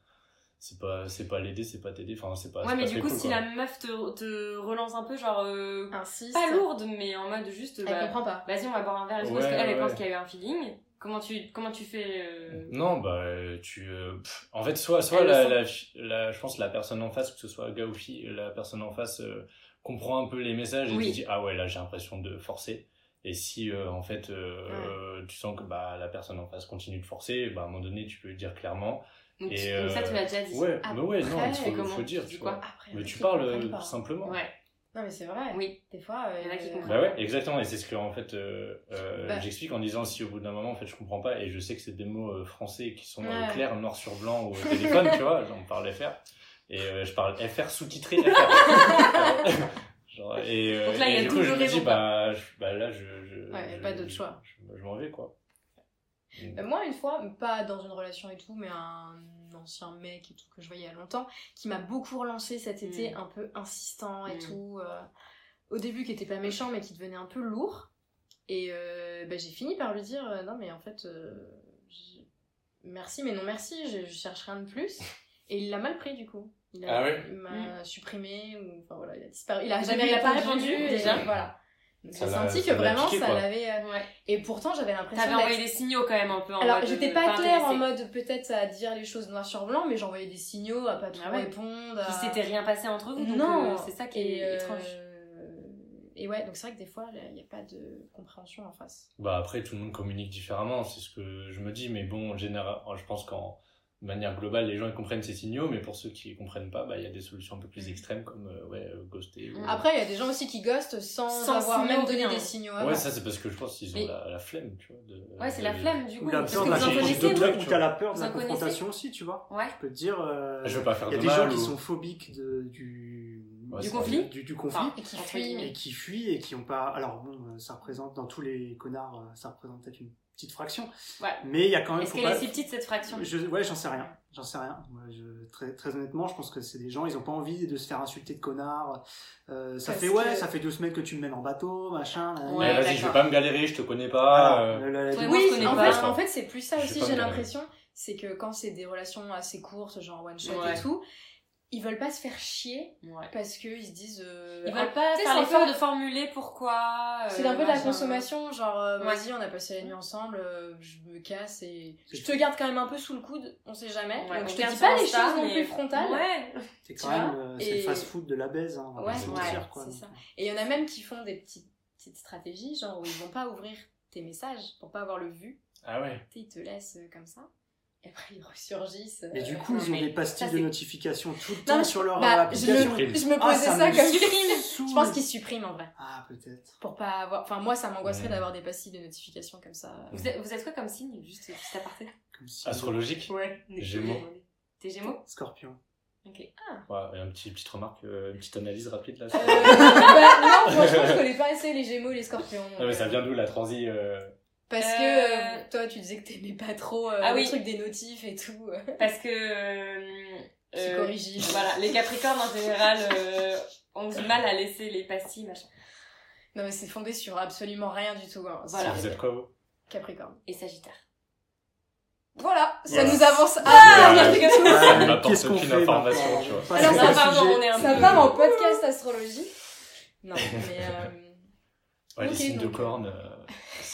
c'est pas c'est pas l'aider c'est pas t'aider enfin c'est pas Ouais mais pas du coup cool, si quoi. la meuf te, te relance un peu genre euh, Insiste. pas lourde mais en mode juste Elle bah, comprend pas. vas-y on va boire un verre et tout, Ouais, parce qu'elle elle ouais. pense qu'il y a eu un feeling. Comment tu comment tu fais euh, Non, bah, tu. euh, pff, en fait, soit, soit la, la, je pense la personne en face, que ce soit gars ou fille, la personne en face euh, comprend un peu les messages et Oui. tu dis ah ouais là j'ai l'impression de forcer. Et si euh, en fait euh, tu sens que bah la personne en face continue de forcer, bah à un moment donné tu peux le dire clairement. Donc, Et, tu- euh, donc ça tu l'as déjà dit. Ouais, Après, mais ouais non, il faut, comment faut dire Tu vois. Après, Mais tu parles pas. simplement. Ouais. Non, mais c'est vrai. Oui. Des fois, euh, Il y en a qui comprennent. Bah ouais, exactement. Et c'est ce que en fait euh, euh, Bah. j'explique en disant si au bout d'un moment en fait je comprends pas et je sais que c'est des mots euh, français qui sont euh, Ouais. clairs noir sur blanc au téléphone, tu vois, on parle FR et euh, je parle FR sous-titré FR. Genre, et, euh, Donc là, il y a et du coup, je me dis, bah, je- bah là, je. je Ouais, je- pas d'autre choix. Je, je m'en vais, quoi. Euh, Moi, une fois, pas dans une relation et tout, mais un ancien mec et tout que je voyais il y a longtemps, qui m'a beaucoup relancé cet été, Mm. un peu insistant et Mm. tout. euh, au début, qui était pas méchant, mais qui devenait un peu lourd. Et euh, bah, j'ai fini par lui dire euh, non, mais en fait, euh, merci, mais non merci, je, je cherche rien de plus. Et il l'a mal pris du coup. Il Ah ouais? m'a supprimé, ou enfin voilà, il a disparu. Il a jamais début, il a pas répondu, répondu, et déjà. Voilà. J'ai senti que vraiment piqué, ça l'avait. euh, Ouais. Et pourtant, j'avais l'impression T'avais envoyé des signaux quand même un peu en alors, j'étais euh, pas claire en mode peut-être à dire les choses noir sur blanc, mais j'envoyais des signaux à pas trop Ah ouais. répondre. à- Il s'était rien passé entre vous, donc Non. euh, c'est ça qui est euh, étrange. Et ouais, donc c'est vrai que des fois, il n'y a pas de compréhension en face. Bah après, tout le monde communique différemment, c'est ce que je me dis, mais bon, en général, je pense qu'en de manière globale, les gens ils comprennent ces signaux, mais pour ceux qui les comprennent pas, bah il y a des solutions un peu plus extrêmes comme euh, ouais, euh, ghoster. ou- Mm. Après, il y a des gens aussi qui ghostent sans, Sans avoir même donné rien. des signaux avant. Ouais, ça c'est parce que je pense qu'ils ont Mais- la, la flemme, tu vois. De, Ouais, c'est la flemme du Ou coup. la Parce peur que de la ou t'as- ou la peur de la confrontation aussi, tu vois. Ouais. Je peux te dire, euh, Je veux pas faire il y a de des gens qui ou- sont phobiques de, du, Ouais, Du conflit du, du conflit. Enfin, Et qui fuient. et qui fuient et qui ont pas. Alors bon, euh, ça représente dans tous les connards, euh, ça représente peut-être une petite fraction. Ouais. Mais il y a quand même. Est-ce qu'elle pas- est si petite cette fraction? Je, Ouais, j'en sais rien. J'en sais rien. Moi, je, très, très honnêtement, je pense que c'est des gens, ils ont pas envie de se faire insulter de connards. Euh, ça Parce fait ouais, que- ça fait deux semaines que tu me mènes en bateau, machin. Ouais, vas-y, je vais pas me galérer, je te connais pas. Voilà. euh, Oui, je connais en pas. fait, en fait, c'est plus ça Je aussi, j'ai l'impression. C'est que quand c'est des relations assez courtes, genre one shot Ouais. et tout, ils veulent pas se faire chier Ouais. parce qu'ils se disent. euh, Ils ah, veulent pas faire c'est un l'effort peu- de formuler pourquoi. euh, C'est un peu de la consommation, genre euh, Ouais. vas-y, on a passé la nuit ensemble, euh, je me casse et je te garde quand même un peu sous le coude, on sait jamais. Ouais, Donc on je te garde dis pas les choses non plus frontales. Ouais. C'est quand même euh, c'est et- le fast-food de la baise. Hein, Ouais, quoi. ça. Et il y en a même qui font des petites, petites stratégies, genre où ils vont pas ouvrir tes messages pour pas avoir le vu. Ah ouais. Ils te laissent comme ça. Et après ils ressurgissent. Mais euh, du coup, non, ils ont des pastilles ça, de notification tout le Non, temps sur leur bah, euh, je, application. je me Ah, posais ça ça, me comme. Je pense qu'ils suppriment en vrai. Ah, peut-être. Pour pas avoir. Enfin, moi ça m'angoisserait Ouais. d'avoir des pastilles de notification comme ça. Vous êtes, vous êtes quoi comme signe Juste petit aparté. Astrologique Ouais. Gémeaux. T'es Gémeaux Scorpion. Ok. Ouais, et un petit, petite remarque, euh, une petite analyse rapide là. Euh, bah, non, franchement, je connais pas assez les Gémeaux et les Scorpions. Non mais ça euh, vient d'où la transi euh, Parce Euh, que euh, toi, tu disais que t'aimais pas trop euh, Ah le oui. truc des notifs et tout. euh, Parce que. euh, euh, Psychorigide. Voilà, les Capricornes en général euh, ont du mal à laisser les pastilles, machin. Non, mais c'est fondé sur absolument rien du tout. hein. Voilà. Vous êtes quoi vous? Capricorne. Et Sagittaire. Voilà, ça Voilà. nous avance. Ah, Ah, qu'est-ce qu'on fait information, tu vois. Alors, ça, pardon, sujet. on est un Ça part en podcast astrologie. Non, mais. euh, Ouais, les signes de donc, euh, cornes, euh,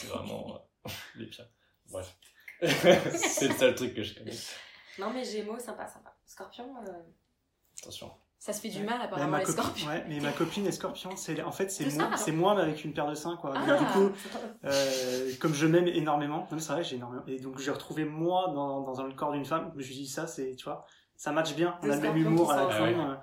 c'est vraiment euh, les pires. Bref. c'est le seul truc que je connais. Non, mais Gémeaux, sympa, sympa. Scorpion, euh, Attention. Ça se fait du mal apparemment ma les copine, scorpions. ouais, mais ma copine est scorpion. C'est, en fait, c'est moi, ça. c'est moi, mais avec une paire de seins, quoi. Donc, Ah. du coup, euh, comme je m'aime énormément, non, c'est vrai, j'ai énormément. Et donc, j'ai retrouvé moi dans, dans le corps d'une femme. Je me suis dit, ça, c'est, tu vois, ça match bien. On a le même humour à la fin. euh,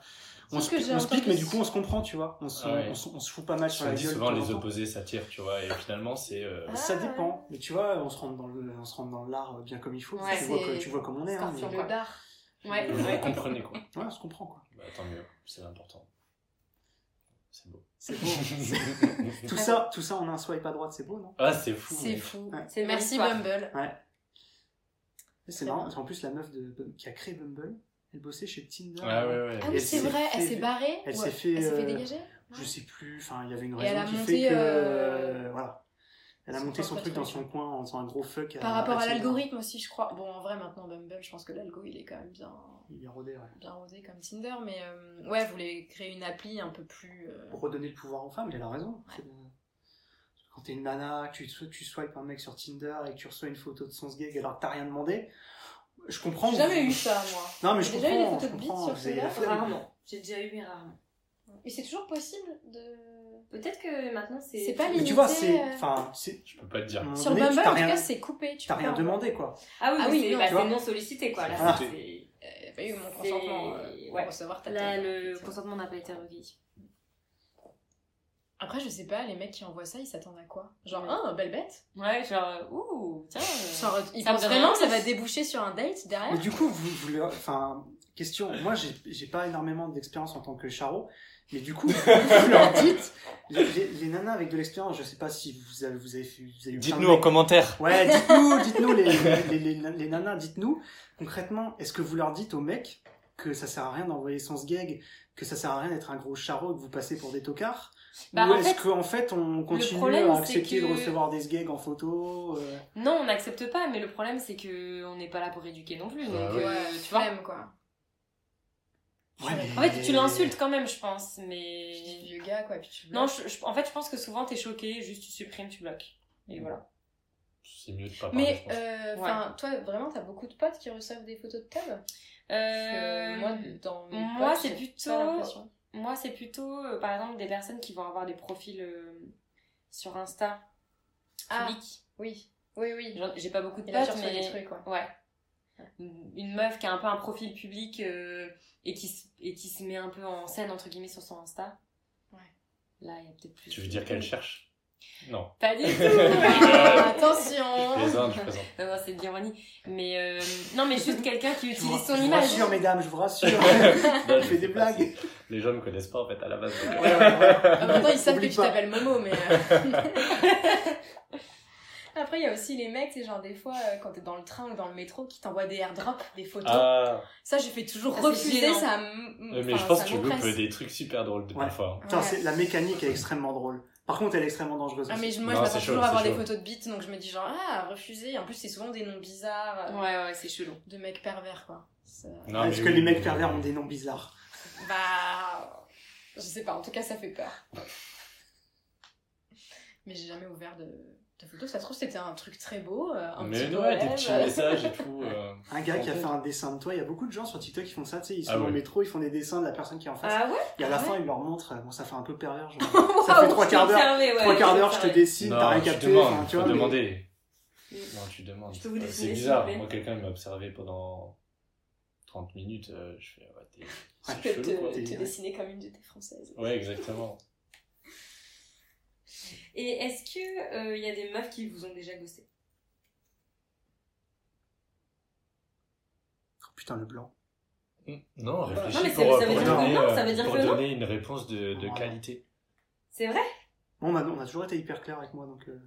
On se, on se pique, mais du coup, on se comprend, tu vois. On se, Ah ouais. on, on se fout pas mal sur On la dit gueule. souvent les en temps. opposés s'attirent, tu vois, et finalement c'est. euh, Ah. Ça dépend. Mais tu vois, on se rentre dans le, on se rentre dans l'art bien comme il faut. Ouais, tu, vois que, tu vois comme on est. Hein, mais- Le dard. Ouais, Vous ouais. comprenez quoi. Ouais, on se comprend, quoi. Bah, tant mieux, c'est important. C'est beau. C'est beau. tout ça, tout ça en un swipe à droite, c'est beau, non? Ah, c'est fou. C'est fou. Ouais. Merci. Bumble. C'est marrant, parce qu'en plus, la meuf de, qui a créé Bumble, elle bossait chez Tinder. Ah ouais, ouais. Ah Elle oui, c'est vrai, elle s'est barrée. elle s'est fait, Elle euh, dégager Je sais plus, enfin, il y avait une elle raison a qui monté, fait que. euh, voilà. Elle a monté son truc dans son coin en faisant un gros fuck. Par rapport à l'algorithme aussi, je crois. Bon, en vrai, maintenant, Bumble, je pense que l'algo, il est quand même bien, Il est rodé, ouais. bien rodé comme Tinder. Mais euh, ouais, vous voulez créer une appli un peu plus. euh, Pour redonner le pouvoir aux femmes, elle a raison. De- Quand t'es une nana, que tu, tu swipes un mec sur Tinder et que tu reçois une photo de son sgeg alors que t'as rien demandé, je comprends. J'ai jamais eu ça, moi. Non, mais je J'ai déjà eu des comprends. photos de bites comprends, sur vous avez la Tinder. flemme. Rarement. J'ai déjà eu, mais rarement. Mais c'est toujours possible de. Peut-être que maintenant c'est. C'est pas Mais limité. tu vois, c'est. euh, Enfin, c'est. Je peux pas te dire. Sur Bumble, en tout rien- cas, c'est coupé. Tu T'as rien demandé, quoi. Ah oui, Ah mais oui, c'est non, bah, non sollicité quoi. Là, Voilà. c'est- Euh, pas eu mon consentement euh, pour Ouais. recevoir ta Là, tête. le consentement n'a pas été requis. Après, je sais pas, les mecs qui envoient ça, ils s'attendent à quoi? Genre, Ouais. ah, belle bête Ouais, genre, ouh, tiens. euh, Genre, ils Ça me pensent donne vraiment que ça va déboucher sur un date derrière? Mais du coup, vous, vous le- enfin, question. Moi, j'ai j'ai pas énormément d'expérience en tant que charo, mais du coup, vous leur dites, les, les- les nanas avec de l'expérience, je sais pas si vous avez, vous avez, fait- vous Dites-nous en commentaire. Ouais, dites-nous, dites-nous les, les, les, les, les nanas, dites-nous concrètement, est-ce que vous leur dites aux mecs que ça sert à rien d'envoyer son sgeg, que ça sert à rien d'être un gros charreau, que vous passez pour des tocards Bah, Ou est-ce qu'en fait on continue problème, à accepter de recevoir des sgegs en photo euh, Non, on n'accepte pas, mais le problème c'est que on n'est pas là pour éduquer non plus. Donc, Ah euh, oui. tu vois. flemme, quoi. Ouais, mais- En fait, tu l'insultes quand même, je pense, mais. vieux gars, quoi. Puis tu Non, je- je- en fait, je pense que souvent t'es choqué, juste tu supprimes, tu bloques. Et voilà. C'est mieux de pas parler, Mais, euh, enfin, toi, vraiment, t'as beaucoup de potes qui reçoivent des photos de Parce Euh, moi, dans mes moi, potes, c'est plutôt-. Moi, c'est plutôt, euh, par exemple, des personnes qui vont avoir des profils euh, sur Insta Ah, publics. oui. Oui, oui. Genre, J'ai pas beaucoup de potes, mais des trucs, ouais. ouais. Une une meuf qui a un peu un profil public euh, et, qui, se- et qui se met un peu en scène, entre guillemets, sur son Insta. Ouais. Là, il y a peut-être plus. Tu veux dire qu'elle cherche? Non. Pas du tout Je Attention plaisante, je plaisante. Non, non, c'est de l'ironie. Mais euh, non, mais juste quelqu'un qui vous, utilise son je vous image. rassure, mesdames, je vous rassure. Non, je fais des pas blagues. si- Les gens me connaissent pas en fait à la base. donc- Ouais, ouais, ouais. Ah, Maintenant, ils savent que Oublie tu pas. t'appelles Momo, mais. euh, Après, il y a aussi les mecs, c'est genre des fois, euh, quand t'es dans le train ou dans le métro, qui t'envoient des airdrops, des photos. Ah, Ça, je fais toujours Ah, refuser, ça mais enfin, je pense ça que tu loupes des trucs super drôles de Ouais. parfois. Putain, Ouais. c'est- la mécanique est extrêmement drôle. Par contre, elle est extrêmement dangereuse. Ah, mais je- moi, Non, je m'attends toujours à avoir des photos de bites, donc je me dis genre, ah, refuser. En plus, c'est souvent des noms bizarres, euh, Ouais, ouais, c'est chelou. de mecs pervers, quoi. Non, Est-ce mais que oui, les mecs oui, pervers oui. ont des noms bizarres Bah. Je sais pas, en tout cas, ça fait peur. Mais j'ai jamais ouvert de, de photos. Ça se trouve, c'était un truc très beau. euh, Un Mais petit ouais, des poème. petits messages et tout. euh, Un gars qui a fait un dessin de toi, il y a beaucoup de gens sur TikTok qui font ça, tu sais, ils sont Ah dans ouais. le métro, ils font des dessins de la personne qui est en face. Ah ouais et à la ah fin, ouais ils leur montrent, bon, ça fait un peu pervers, genre. Ça fait trois quarts d'heure, trois quarts d'heure, je te dessine, t'as Non, rien tu capté, tu vois. mais- demander. Mm. Non, tu demandes. Ouais, C'est bizarre. Moi, quelqu'un m'a observé pendant 30 minutes. euh, je fais, ouais, t'es. C'est peux chelou, te, dessiner comme une de tes françaises. Ouais, exactement. Et est-ce que euh, il y a des meufs qui vous ont déjà ghosté Oh, Putain, le blanc. Non, réfléchis Non, mais ça- pour, ça veut pour dire donner, que non, euh, ça veut dire pour que non. donner une réponse de, de Ouais. qualité. C'est vrai? Bon, on a, on a toujours été hyper clair avec moi, donc. euh,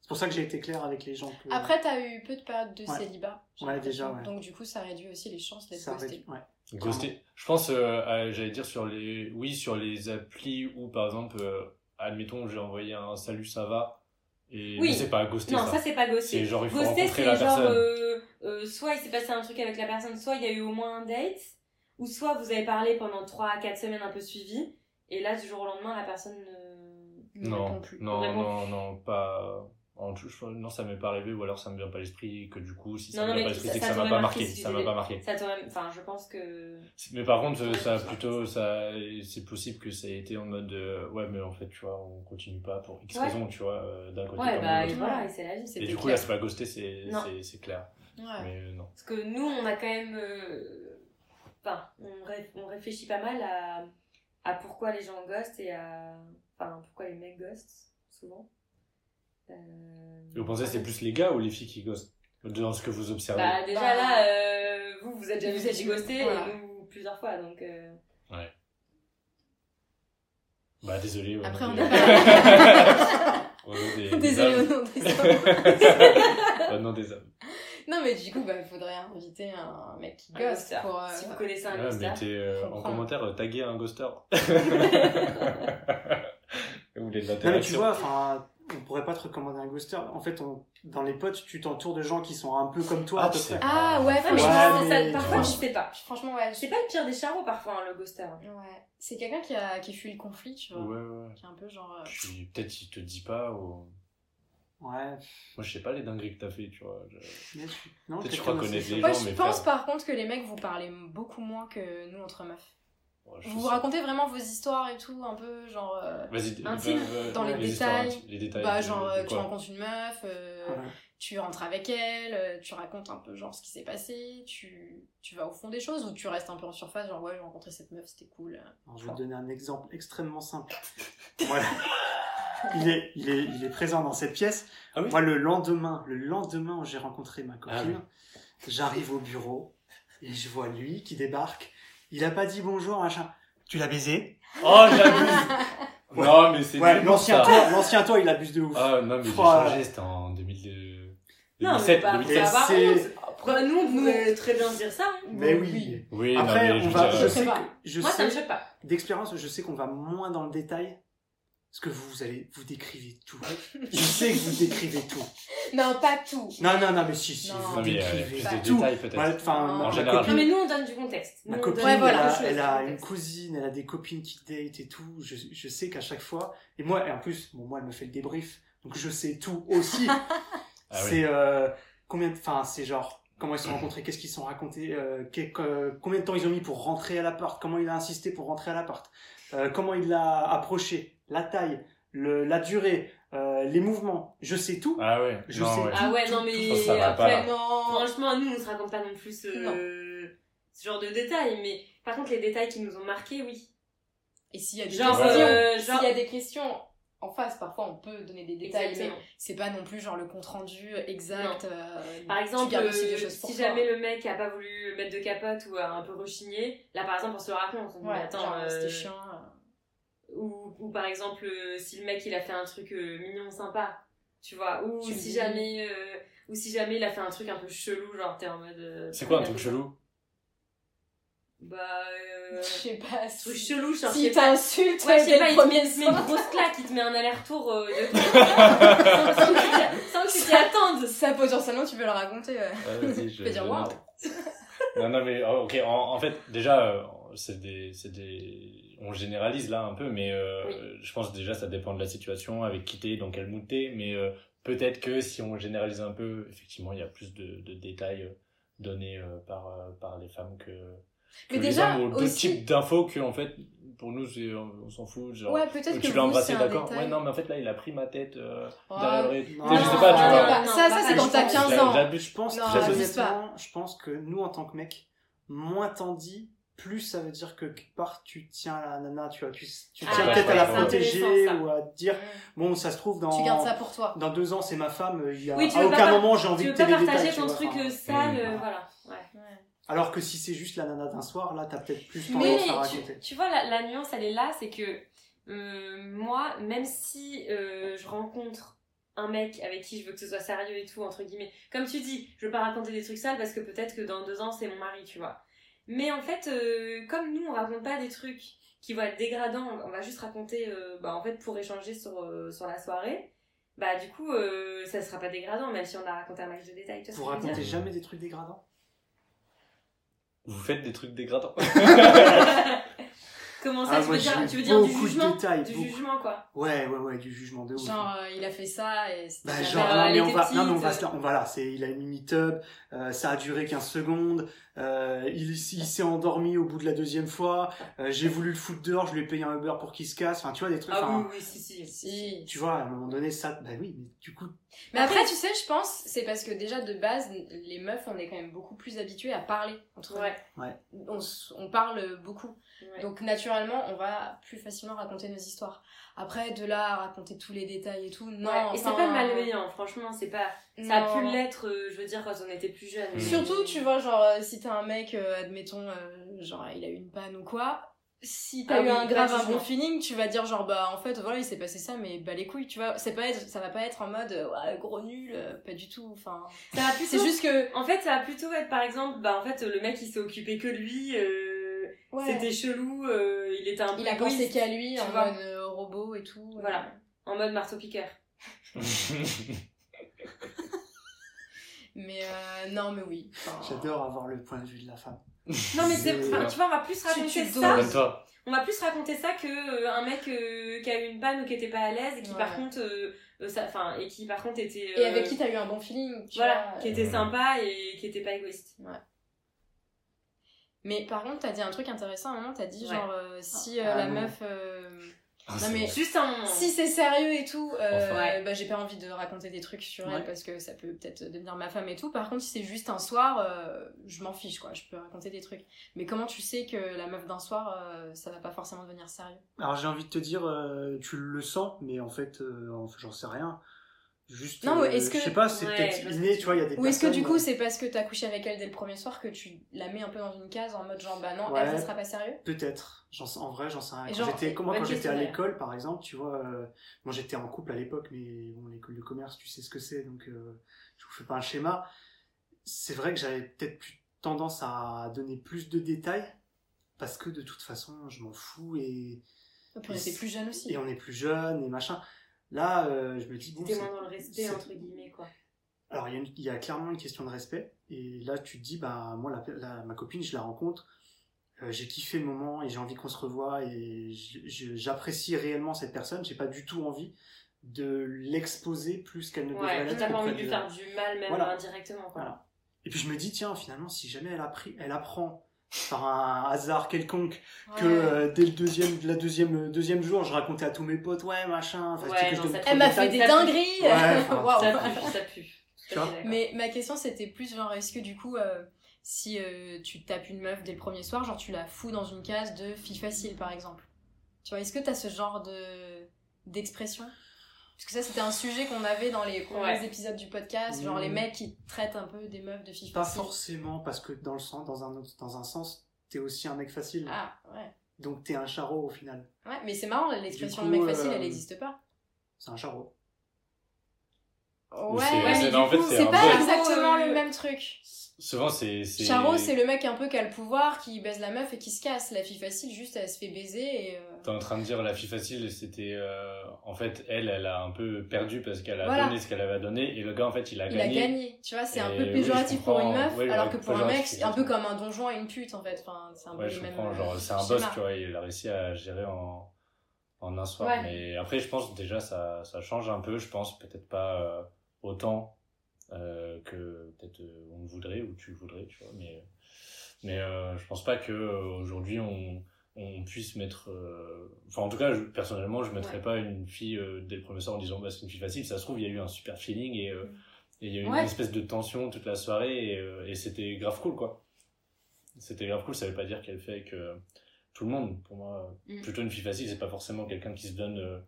C'est pour ça que j'ai été clair avec les gens. Que... Après, t'as eu peu de périodes de Ouais. célibat. Ouais, déjà, ouais. Donc, du coup, ça réduit aussi les chances d'être ghosté. réduit- ouais. Ghoster. Je pense, euh, j'allais dire sur les, oui, sur les applis où, par exemple, euh, admettons, j'ai envoyé un salut, ça va. Et Oui. c'est pas ghoster Non, ça. ça c'est pas ghosté. C'est genre, il faut Ghoster, rencontrer c'est la genre, personne. euh, euh, soit il s'est passé un truc avec la personne, soit il y a eu au moins un date, ou soit vous avez parlé pendant 3 à 4 semaines un peu suivi, et là du jour au lendemain la personne euh, Ne non, répond plus. non, répond non, non, pas. En tout, je- non, ça m'est pas arrivé, ou alors ça me vient pas à l'esprit, que du coup, si ça Non, me vient pas à l'esprit, c'est que ça m'a pas marqué si Ça m'a pas marqué. Ça. Enfin, je pense que. Mais par contre, ça c'est plutôt, ça, c'est possible que ça ait été en mode, euh, ouais, mais en fait, tu vois, on continue pas pour X Ouais. raisons, tu vois, euh, d'un côté Ouais, bah et voilà, et c'est la vie. Et C'était du coup, clair. là, c'est pas ghosté, c'est, c'est, c'est clair. Ouais. Mais euh, non. Parce que nous, on a quand même. euh, Enfin, on, ré- on réfléchit pas mal à... à pourquoi les gens ghostent et à. Enfin, pourquoi les mecs ghostent, souvent. Euh, vous pensez que c'est plus les gars ou les filles qui ghostent Dans ce que vous observez Bah, déjà Bah, là, euh, vous, vous êtes déjà voilà. et nous plusieurs fois, donc. euh, Bah, désolé. Après, on nom des- des Désolé au nom des hommes. Au nom des hommes. Non, mais du coup, bah, il faudrait inviter un mec qui ghost ghoster. pour. euh, Si vous connaissez un Ouais, ghoster. mettez euh, en commentaire, euh, taguez un ghoster. Ou les Non, mais tu vois, enfin, on pourrait pas te recommander un ghoster. En fait, on, dans les potes, tu t'entoures de gens qui sont un peu comme toi, Ah, à peu tu sais. près. Ah, ouais, Ouais, mais ça- parfois, je sais pas. Franchement, ouais. C'est pas le pire des charros parfois, hein, le ghoster. Ouais. C'est quelqu'un qui, a... qui fuit le conflit, tu vois. Ouais, ouais. Qui est un peu genre. euh, Puis peut-être il te dit pas ou... Ouais. Moi, je sais pas les dingueries que t'as fait, tu vois. Je- Mais tu- Non, Peut-être tu crois connaître les Moi, gens, je mais pense faire- par contre que les mecs vous parlez beaucoup moins que nous entre meufs. Je Vous vous sais. racontez vraiment vos histoires et tout, un peu genre. euh, Intime. va- Dans les histoires détails. intimes, Les détails. Bah, genre, euh, tu rencontres une meuf, euh, Ouais. tu rentres avec elle, tu racontes un peu genre ce qui s'est passé, tu, tu vas au fond des choses ou tu restes un peu en surface, genre ouais, j'ai rencontré cette meuf, c'était cool. Alors, je vais te donner un exemple extrêmement simple. Voilà. Il est, il, est, il est présent dans cette pièce. Ah oui Moi, le lendemain, le lendemain où j'ai rencontré ma copine, Ah j'arrive au bureau. Et je vois lui qui débarque. Il a pas dit bonjour, machin. Tu l'as baisé Oh, j'abuse Non, mais c'est Ouais, l'ancien toi, l'ancien toi, il abuse de ouf. Ah, non, mais j'ai Oh, changé, c'était en 2002. Non, mais 2007, pas, 2007. Et ça va, c'est- nous, on pouvait très bien se dire ça. hein. Mais oui. Oui, Après, non, mais on va, je euh, sais, sais pas. que- je Moi, ça me sais, choque pas. d'expérience, je sais qu'on va moins dans le détail. Parce que vous, vous allez, vous décrivez tout. je sais que vous décrivez tout. Non, pas tout. Non, non, non, mais si, si, Non. vous Non, mais décrivez plus de tout. détails, peut-être. En ma général. copine- Non, mais nous, on donne du contexte. Ma Nous, on copine, donne Ouais, voilà. elle, a, elle une cousine, elle a des copines qui date et tout. Je, je sais qu'à chaque fois, et moi, et en plus, bon, moi, elle me fait le débrief, donc je sais tout aussi. Ah oui. c'est euh, combien, de- enfin, c'est genre comment ils se sont rencontrés, qu'est-ce qu'ils se sont racontés, euh, qu'est- que- combien de temps ils ont mis pour rentrer à l'appart, comment il a insisté pour rentrer à l'appart, euh, comment il l'a approché, la taille, le, la durée, euh, les mouvements. Je sais tout. Ah ouais, Je non, sais. ouais. Ah ouais, non, mais Ça, ça va pas, après, là. Non. franchement, nous, on se raconte pas non plus ce, ce genre de détails. Mais par contre, les détails qui nous ont marqués, oui. Et s'il y a des Genre, questions, euh, s'il y a des questions en face, parfois on peut donner des détails, mais Exactement. c'est pas non plus genre le compte rendu exact. euh, Par exemple, gardes aussi euh, des choses pour si toi. jamais le mec a pas voulu mettre de capote ou a un peu rechigné, là par exemple on se le raconte. On dit, Ouais, mais attends, genre, euh, c'était chiant. Ou, ou par exemple euh, si le mec il a fait un truc euh, mignon sympa, tu vois, ou Tu si jamais euh, ou si jamais il a fait un truc un peu chelou, genre t'es en mode. euh, C'est quoi un truc chelou? Bah. Euh, Je sais pas. truc Si, chelou, genre je si sais pas. t'insultes, Ouais, je sais pas, il te met, une grosse claque, il te met un aller-retour euh, de sans, sans que tu t'y- attendes. Ça potentiellement tu peux le raconter. ouais. Ah, je peux dire waouh. Non, non, mais oh, ok, en, en fait, déjà, euh, c'est des, c'est des. On généralise là un peu, mais euh, Oui. je pense déjà ça dépend de la situation, avec qui t'es, dans quel mood t'es, mais euh, peut-être que si on généralise un peu, effectivement, il y a plus de, de détails euh, donnés euh, par, euh, par les femmes que. que Mais les déjà, hommes, ou d'autres types d'infos que, en fait, pour nous, on, s'en fout, genre. Ouais, peut-être que tu l'as embrassé, d'accord. Ouais, non, mais en fait, là, il a pris ma tête euh, Ouais. derrière. Non, je sais pas, tu vois. non, ça, ça, c'est quand t'as pareil. 15 ans. J'abuse. Je pense, Non, je pense que nous, en tant que mec, moins t'en dis, plus ça veut dire que quelque part tu tiens à la nana, tu vois, tu, tu Ah, tiens peut-être ouais, à la protéger ou à te dire, bon, ça se trouve dans, Tu gardes ça pour toi. dans deux ans c'est ma femme, il y a, Oui, tu à veux aucun pas- moment j'ai envie Tu de veux pas t'aider des partager détails, ton tu truc enfin. euh, sale, Mm. euh, voilà. Ouais. Alors que si c'est juste la nana d'un soir, là t'as peut-être plus Mais tendance à tu, raconter. tu vois, la, la nuance, elle est là, c'est que euh, moi, même si euh, je rencontre un mec avec qui je veux que ce soit sérieux et tout, entre guillemets, comme tu dis, je veux pas raconter des trucs sales parce que peut-être que dans deux ans, c'est mon mari, tu vois. Mais en fait, euh, comme nous, on raconte pas des trucs qui vont être dégradants, on va juste raconter, euh, bah, en fait, pour échanger sur, euh, sur la soirée, bah du coup, euh, ça sera pas dégradant, même si on a raconté un max de détails. tu vois ce Vous que je veux racontez dire jamais des trucs dégradants? Vous faites des trucs dégradants. Comment ça, Ah, tu, moi, veux dire, j'ai tu veux dire du beaucoup de jugement détails, Du beaucoup. jugement, quoi. Ouais, ouais, ouais, du jugement de ouf. Genre, euh, il a fait ça et c'était Bah, pas genre, mal. non, elle mais on était va, non, mais on petite, va, euh. se la- on va là, c'est, il a une mini tub, euh, ça a duré 15 secondes, euh, il, il s'est endormi au bout de la deuxième fois, euh, j'ai voulu le foutre dehors, je lui ai payé un Uber pour qu'il se casse, enfin, tu vois, des trucs, Ah enfin, oui, oui, si, si. Si. tu vois, à un moment donné, ça, bah oui, mais du coup, Mais après, tu sais, je pense, c'est parce que déjà de base, les meufs, on est quand même beaucoup plus habitués à parler entre Ouais. nous. On, parle beaucoup. Ouais. Donc naturellement, on va plus facilement raconter nos histoires. Après, de là à raconter tous les détails et tout, non. Ouais, Et c'est pas malveillant, franchement, c'est pas. Ça a pu l'être, euh, je veux dire, quand on était plus jeune. Surtout, tu vois, genre, si un mec, euh, admettons, euh, genre, il a eu une panne ou quoi, si t'as Ah eu oui, un grave un bon feeling, tu vas dire, genre, bah, en fait, voilà, il s'est passé ça, mais bah, les couilles, tu vois. C'est pas être, ça va pas être en mode, euh, ouais, gros nul, pas du tout, enfin. Ça va plutôt. C'est juste que. En fait, ça va plutôt être, par exemple, bah, en fait, le mec, il s'est occupé que de lui, euh, Ouais. c'était chelou, euh, il était un peu Il a pensé qu'à lui, en vois. mode robot et tout. euh. Voilà. en mode marteau-piqueur. Mais euh, non, mais oui. enfin, j'adore avoir le point de vue de la femme. Non, mais c'est, enfin, tu vois, on va plus raconter tu ça. doses. Donne-toi. On va plus raconter ça que euh, un mec euh, qui a eu une panne ou qui était pas à l'aise et qui Ouais. par contre, euh, euh, ça, enfin, et qui par contre était. Et euh, avec qui t'as eu un bon feeling, tu Voilà, vois. qui était sympa et qui était pas égoïste. Mais par contre, t'as dit un truc intéressant à un moment, t'as dit Ouais. genre, euh, si euh, Ah, la non. meuf. Ah, Non, mais-. Juste un moment. Si c'est sérieux et tout, euh, Enfin, ouais. bah, j'ai pas envie de raconter des trucs sur Ouais. elle parce que ça peut peut-être devenir ma femme et tout. Par contre, si c'est juste un soir, euh, je m'en fiche quoi, je peux raconter des trucs. Mais comment tu sais que la meuf d'un soir, euh, ça va pas forcément devenir sérieux? Alors j'ai envie de te dire, euh, tu le sens, mais en fait, euh, en fait, j'en sais rien. Juste. Non, euh, est-ce que- Je sais pas, c'est Ouais, peut-être inné, tu vois, il y a des Ou est-ce que du coup euh, c'est parce que t'as couché avec elle dès le premier soir que tu la mets un peu dans une case en mode genre bah non, Ouais. elle ça sera pas sérieux? Peut-être. En vrai, j'en sais rien. Quand j'étais, moi, quand j'étais à l'école, par exemple, tu vois, euh, moi j'étais en couple à l'époque, mais bon, l'école de commerce, tu sais ce que c'est, donc euh, je vous fais pas un schéma. C'est vrai que j'avais peut-être plus tendance à donner plus de détails, parce que de toute façon, je m'en fous et, Et puis on était plus jeunes aussi. et on est plus jeune et machin. Là, euh, je me dis, bon, T'es moins dans le respect, entre guillemets, quoi. alors, il y, a y clairement une question de respect. Et là, tu te dis, bah, moi, la, la- ma copine, je la rencontre. euh, j'ai kiffé le moment et j'ai envie qu'on se revoie et j'apprécie réellement cette personne. J'ai pas du tout envie de l'exposer plus qu'elle ne devrait Ouais, l'être. t'as pas envie de lui faire du mal, même Voilà. indirectement, quoi. Voilà. Et puis je me dis, tiens, finalement, si jamais elle apprend par un hasard quelconque que euh, dès le deuxième, la deuxième, deuxième jour, je racontais à tous mes potes, ouais, machin, Ouais, que non, Elle m'a fait des dingueries Ouais, enfin, Waouh. Ça pue, ça. Tu vois. Mais ma question c'était plus genre est-ce que du coup euh, si euh, tu tapes une meuf dès le premier soir, genre tu la fous dans une case de fille facile par exemple? Tu vois, est-ce que t'as ce genre de d'expression? Parce que ça c'était un sujet qu'on avait dans les premiers Ouais. épisodes du podcast, genre Mmh. les mecs qui traitent un peu des meufs de filles Pas faciles. forcément, parce que dans, le sens, dans, un, autre- dans un sens, t'es aussi un mec facile. Ah ouais. Donc t'es un charreau au final. Ouais, mais c'est marrant, l'expression de mec facile, euh, elle n'existe pas. C'est un charreau. Ouais, c'est- ouais, c'est- mais du en fait, coup, c'est pas exactement Euh, le même truc. Souvent, c'est. Charo, c'est le mec un peu qui a le pouvoir, qui baise la meuf et qui se casse. La fille facile, juste, elle se fait baiser et. euh, T'es en train de dire la fille facile, c'était. euh, En fait, elle, elle a un peu perdu parce qu'elle a Voilà. donné ce qu'elle avait donné et le gars, en fait, il a Il a gagné. gagné, tu vois, c'est un peu oui, péjoratif je pour une meuf, Oui, alors que pour un mec, c'est un peu comme un donjon et une pute en fait. Enfin, c'est un peu Ouais, je le comprends. euh, Genre, c'est un boss, tu vois, il a réussi à gérer en, en un soir. Ouais. Mais après, je pense déjà, ça, ça change un peu. Je pense peut-être pas euh, autant euh, que peut-être euh, on voudrait ou tu voudrais, tu vois. Mais, mais euh, je pense pas que aujourd'hui on, on puisse mettre. Enfin, en tout cas, je- personnellement, je mettrais Ouais. pas une fille dès le premier soir en disant bah, c'est une fille facile. Ça se trouve, il y a eu un super feeling et. Mm. il y a eu Ouais. une espèce de tension toute la soirée et, et c'était grave cool quoi. C'était grave cool, ça veut pas dire qu'elle fait que tout le monde. Pour moi, Mm. plutôt une fille facile, c'est pas forcément quelqu'un qui se donne,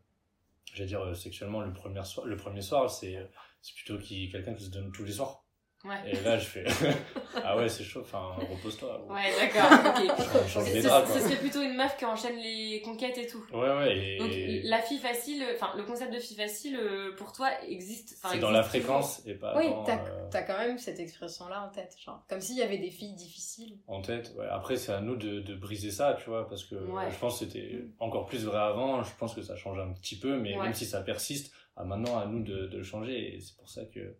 j'allais dire euh, sexuellement le premier soir. Le premier soir, c'est euh, c'est plutôt qui quelqu'un qui se donne tous les soirs. Ouais. Et là, je fais ah ouais, c'est chaud. Enfin, repose-toi. Ouais, d'accord, ok. Change- change les Ce draps, ce quoi. serait plutôt une meuf qui enchaîne les conquêtes et tout. Ouais, ouais. Et Donc la fille facile, enfin le concept de fille facile euh, pour toi existe. enfin, c'est dans la toujours. fréquence et pas Oui, t'as euh, t'as quand même cette expression-là en tête, genre. Comme s'il y avait des filles difficiles. en tête. Ouais. Après, c'est à nous de, de briser ça, tu vois, parce que Ouais. je pense que c'était encore plus vrai avant. Je pense que ça change un petit peu, mais Ouais. même si ça persiste, à maintenant à nous de, de le changer. Et c'est pour ça que,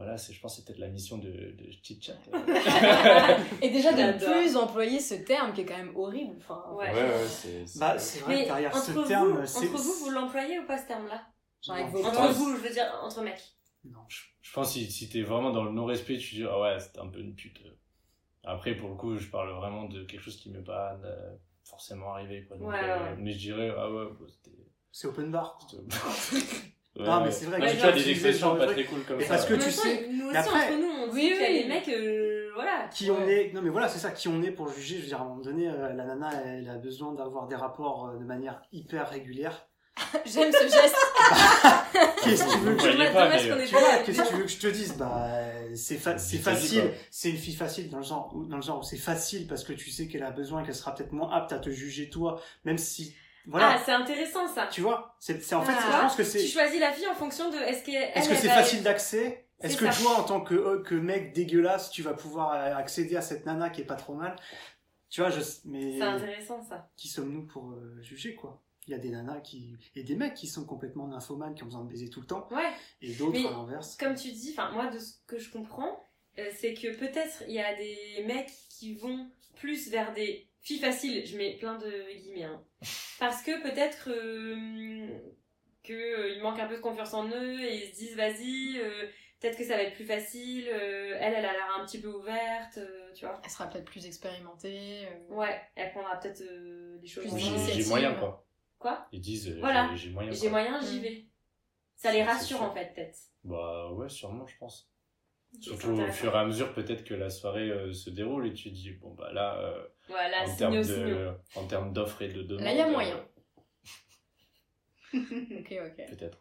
voilà, c'est, je pense que c'est peut-être la mission de, de Chit Chat. Et déjà de ne plus employer ce terme qui est quand même horrible. Enfin, Ouais. c'est. c'est- Bah, c'est vrai Mais que derrière entre ce vous, terme, c'est. entre vous, vous l'employez ou pas ce terme-là? Genre avec Non. vos Entre vous, je veux dire entre mecs. Non. je, je pense que si, si t'es vraiment dans le non-respect, tu dis, ah ouais, c'était un peu une pute. Après, pour le coup, je parle vraiment de quelque chose qui m'est pas euh, forcément arrivé, quoi. Donc, Ouais, euh, ouais. Mais je dirais, ah ouais, bah, c'était. C'est open bar. c'était- Non, mais c'est vrai Ouais, que tu vois, des expressions pas très cool comme Et ça. parce que tu sais, nous aussi après- entre nous, on dit Oui, qu'il y a oui. des mecs, euh, voilà. Qui on est Non, mais voilà, c'est ça. Qui on est pour juger. Je veux dire, à un moment donné, euh, la nana, elle a besoin d'avoir des rapports euh, de manière hyper régulière. J'aime ce geste. Qu'est-ce que tu veux que euh, qu'est-ce que tu veux que je te dise? Bah, c'est fa- facile. C'est une fille facile dans le genre, où- dans le genre où c'est facile parce que tu sais qu'elle a besoin, qu'elle sera peut-être moins apte à te juger toi, même si, voilà, Ah, c'est intéressant ça. tu vois. C'est, en fait, Ah. je pense que Tu c'est. choisis la fille en fonction de est-ce qu'elle Est-ce que c'est facile d'accès? Est-ce que toi, en tant que, euh, que mec dégueulasse, tu vas pouvoir euh, accéder à cette nana qui est pas trop mal? Tu vois, je, mais C'est intéressant ça. qui sommes-nous pour euh, juger quoi? Il y a des nanas qui et des mecs qui sont complètement nymphomanes, qui ont besoin de baiser tout le temps, Ouais. et d'autres à l'inverse. Comme tu dis, enfin moi de ce que je comprends, euh, c'est que peut-être il y a des mecs qui vont plus vers des filles faciles. Je mets plein de guillemets. Hein, parce que peut-être euh, que euh, manquent un peu de confiance en eux et ils se disent vas-y. euh, Peut-être que ça va être plus facile. euh, elle, elle a l'air un petit peu ouverte, euh, tu vois. Elle sera peut-être plus expérimentée. euh. Ouais, elle prendra peut-être euh, des choses. J'ai- moyen, quoi. Quoi? Ils disent, euh, Voilà. j'ai- moyen. J'ai moyen, j'y Mm. vais. Ça les rassure en fait, peut-être. Bah ouais, sûrement, je pense. Surtout au fur et à mesure, peut-être que la soirée euh, se déroule et tu dis, bon bah là, euh, Voilà, en termes de- en termes d'offres et de demande. Là, il y a euh, moyen. Ok, ok. Peut-être.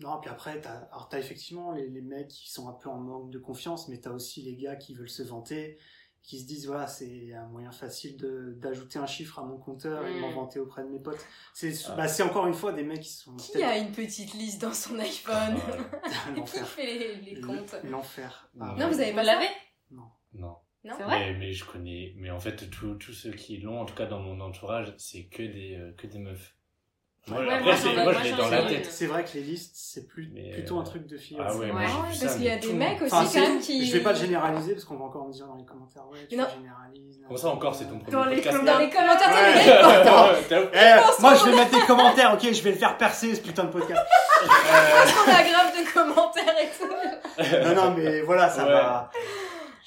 Non, puis après, t'as, alors t'as effectivement les, les mecs qui sont un peu en manque de confiance, mais t'as aussi les gars qui veulent se vanter, qui se disent, voilà, c'est un moyen facile de, d'ajouter un chiffre à mon compteur et de Mm. m'en vanter auprès de mes potes. C'est, Ah. bah, c'est encore une fois des mecs qui sont Qui a une petite liste dans son iPhone? Ouais. Qui fait les, les comptes? L'enfer. Non. Ah, Non, vous avez pas ça l'avez Non. Non C'est vrai Mais, mais je connais, mais en fait, tous ceux qui l'ont, en tout cas dans mon entourage, c'est que des, euh, que des meufs. Moi, Ouais, après, moi, c'est- j'en ai- moi, moi, je l'ai dans la tête. C'est vrai que les listes, c'est plus, Mais, plutôt un euh, truc de filles. Ah ouais, Ouais. moi ouais, parce qu'il y a des mecs aussi Enfin, quand même qui. Je vais pas le généraliser parce qu'on va encore me dire dans les commentaires, ouais, tu non. généralises. Comment ça encore, c'est ton premier Dans les podcast Dans là les commentaires, t'as Eh, moi je vais mettre des commentaires, ok, je vais le faire percer ce putain de podcast. Euh, on a grave de commentaires et tout. non, non, mais voilà, ça va.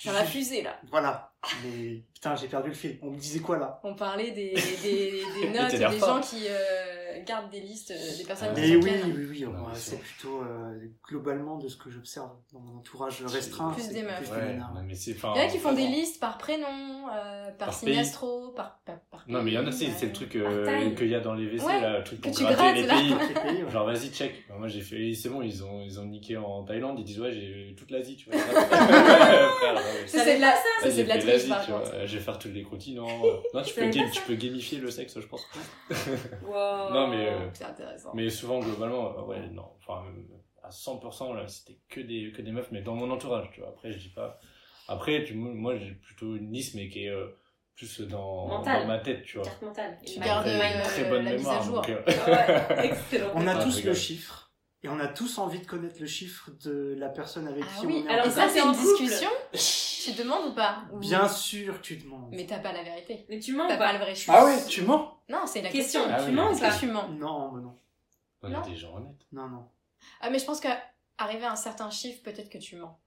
Ça va fuser là. Voilà. Mais putain, j'ai perdu le fil. On me disait quoi là? On parlait des, des, des notes, des gens qui euh, gardent des listes euh, des personnes qui Mais sont oui, pleines. oui, oui, mais c'est plutôt euh, globalement de ce que j'observe dans mon entourage restreint. Plus des meufs. des Ouais, nanas. non, mais c'est enfin. Il y en a qui font des listes par prénom, euh, par, Par signastro, par, par, par Non, mais il y en a, c'est le euh, truc euh, qu'il y a dans les WC, Ouais, là, le truc que pour tu gratter grattes, les pays. Genre, vas-y, check. Moi, j'ai fait, c'est bon, ils ont, ils ont niqué en Thaïlande. Ils disent, ouais, j'ai toute l'Asie, tu vois. C'est de la, c'est de la triche par contre. Euh, Je vais faire toutes les croûtis, non. Tu peux gamifier le sexe, je pense. Wow. Mais, euh, C'est intéressant. Mais souvent, globalement, euh, ouais, non. Enfin, à 100%, là, c'était que des, que des meufs, mais dans mon entourage, tu vois. Après, je dis pas. Après, tu, moi, j'ai plutôt une liste, mais qui est euh, plus dans, dans ma tête, tu vois. Carte mentale. Tu Une euh, très bonne la mise à mémoire. jour. donc, euh, Ouais, excellent. On a Ah, tous le rigole. chiffre et on a tous envie de connaître le chiffre de la personne avec Ah qui oui, on est alors en ça, c'est une discussion. tu demandes ou pas Ou- Bien sûr, tu demandes. Mais t'as pas la vérité. Mais tu mens T'as ou pas pas le vrai choix. Ah ouais, tu mens Non, c'est la Question, question. Ah tu oui. mens ou pas que tu mens Non, mais non. On Non. est des gens honnêtes. Non, non. Ah, mais je pense qu'à arriver à un certain chiffre, peut-être que tu mens.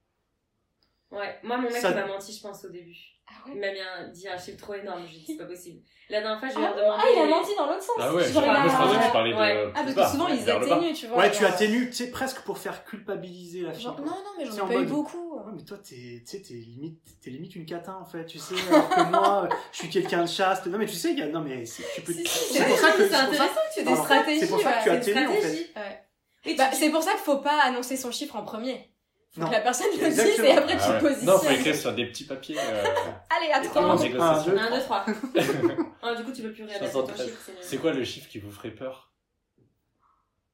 Ouais, moi mon mec Ça- il m'a menti, je pense, au début. Ah Il m'a un- dit un chiffre trop énorme, je lui ai dit c'est pas possible. La dernière fois, je Ah, lui ai redemandé. ah, il a menti dans l'autre sens. Ah ouais, moi, je pensais que tu parlais de. Ouais. Ah, parce que souvent, ils atténuent, tu vois. Ouais, tu atténues, tu sais, presque pour faire culpabiliser la fille. Genre, non, non, mais j'en en ai pas eu beaucoup. Mais toi, t'es, tu sais, t'es limite, t'es limite une catin, en fait, tu sais, alors que moi, je suis quelqu'un de chaste. Non, mais tu sais, il y a, non, mais c'est- tu peux, Si, si, c'est c'est pour ça que, c'est c'est pour ça, intéressant que tu aies des stratégies. C'est pour ça que ouais, tu as tenu, en fait. Ouais. Bah, tu- c'est pour ça qu'il faut pas annoncer son chiffre en premier. Faut Non. que la personne le dise et après Ah tu ouais. positionnes. Non, faut écrire sur des petits papiers. euh, Allez, à trois. commandes Un, négociations. deux. 1, 2, 3. Ah, du coup, tu peux plus réadapter ton 73. chiffre. c'est- quoi le chiffre qui vous ferait peur?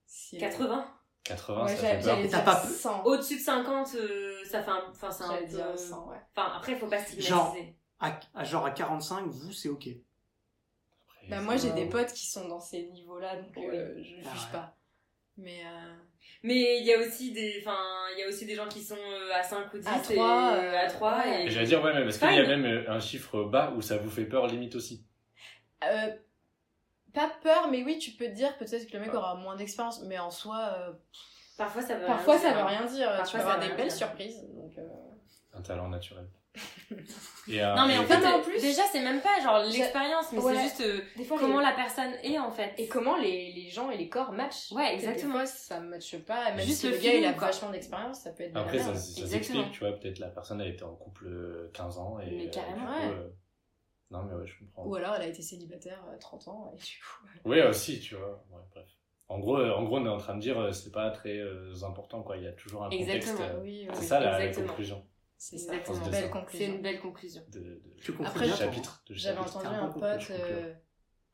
Si- 80. 80, Ouais, ça fait peur. T'as pas peu- 100. Au-dessus de 50, euh, ça fait un. Enfin, c'est un peu. dire 100, ouais. Enfin, après, faut pas stigmatiser. Genre. À, à genre à 45, vous, c'est ok. Après, Bah, moi, j'ai des potes qui sont dans ces niveaux-là, donc euh, je juge Ah ouais. pas. Mais euh, Mais il y a aussi des. Enfin, il y a aussi des gens qui sont euh, à 5 ou 10 À et trois, euh, à 3. ouais. Et... Et j'allais dire, ouais, mais parce qu'il y a même euh, un chiffre bas où ça vous fait peur limite aussi. euh, pas peur, mais oui, tu peux te dire peut-être que le mec aura moins d'expérience, mais en soi, euh, Parfois, ça veut parfois rien ça dire. veut rien dire. Parfois, tu peux ça avoir des belles dire. surprises. Donc, euh, Un talent naturel. Et, euh, Non, mais en fait, en plus- déjà, c'est même pas genre l'expérience, mais Ouais. c'est juste euh, des fois, comment les- la personne est en fait. et comment les, les gens et les corps matchent. Ouais, Des exactement. fois, ça matche pas. Même Juste si le le gars il a quoi. vachement d'expérience, ça peut être Après, ça, ça s'explique, tu vois. Peut-être la personne a été en couple euh, 15 ans et. Mais carrément. Ouais. Euh, Non, mais ouais, je comprends. Ou alors elle a été célibataire euh, 30 ans et du coup. Oui, aussi, tu vois. Ouais, bref. En gros, euh, en gros, on est en train de dire, euh, c'est pas très euh, important, quoi. Il y a toujours un contexte. Exactement. euh, Oui, C'est oui, ça la, conclusion c'est. Exactement. C'est une belle. C'est conclusion. une belle conclusion. de, de, Tu conclus Après, bien, chapitre. de J'avais entendu un pote, euh,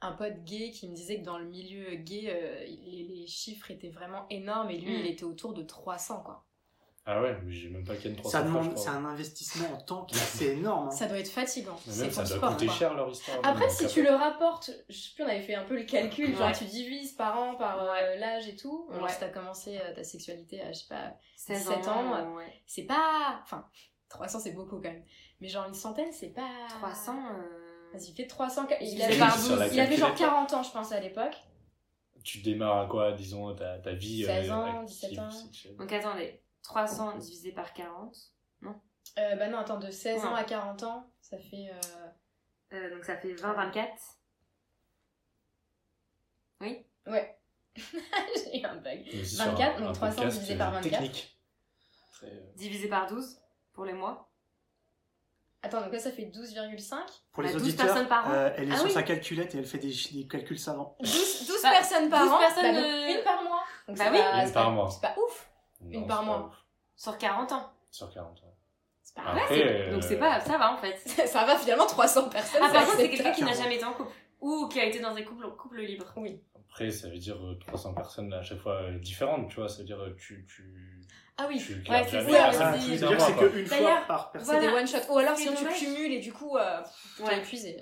un pote gay qui me disait que dans le milieu gay, euh, les, les chiffres étaient vraiment énormes et lui, Mm. il était autour de 300 quoi. Ah ouais, mais j'ai même pas ken 300 Ça demande, c'est un investissement en temps qui est énorme. hein. Ça doit être fatigant. Mais même ça doit sport coûter quoi. cher leur histoire. Après, si tu le rapportes, je sais plus, on avait fait un peu le calcul, genre Ouais. tu divises par an, par euh, l'âge et tout. Genre, Ouais. si t'as commencé euh, ta sexualité à, je sais pas, 16 17 ans, euh, ouais. c'est pas. Enfin, 300 c'est beaucoup quand même. Mais genre une centaine, c'est pas. 300. euh, Vas-y, fais 300. Il avait, par il avait genre calculette. 40 ans, je pense, à l'époque. Tu démarres à quoi, disons, ta, ta vie 16 euh, ans, active, 17 ans. Donc attendez, 300 divisé par 40. Euh, bah non, attends, de 16 Non. ans à 40 ans, ça fait. euh, Euh, donc ça fait 20, 24. Ouais. J'ai eu un bug. Mais c'est sur 24, un- donc un 300 podcast, divisé par 24. Technique. Très, Divisé par 12 pour les mois. Attends, donc là ça fait 12,5 Pour les Bah, 12 auditeurs, personnes par an. euh, elle est Ah sur oui. sa calculette et elle fait des, des calculs savants. 12, 12 Bah, personnes par 12 an. personnes, bah, euh, Une par mois. Donc Bah oui. Une par pas- mois. C'est pas ouf. Non, Une par mois. Sur 40 ans. Sur 40 ans. C'est pas. Ouais, Après, euh, Donc c'est pas, ça va en fait. Ça va finalement 300 personnes. Ah, par contre, c'est quelqu'un qui n'a jamais été en couple. Ou qui a été dans un couple, couple libre. Oui. Après, ça veut dire euh, 300 personnes à chaque fois euh, différentes, tu vois. Ça veut dire euh, tu. tu... Ah oui. tu Ouais, c'est ça, Ah, c'est- qu'une fois par personne. C'est Voilà. des one shot. Ou alors C'est sinon tu cumules et du coup, euh, Ouais. épuisé.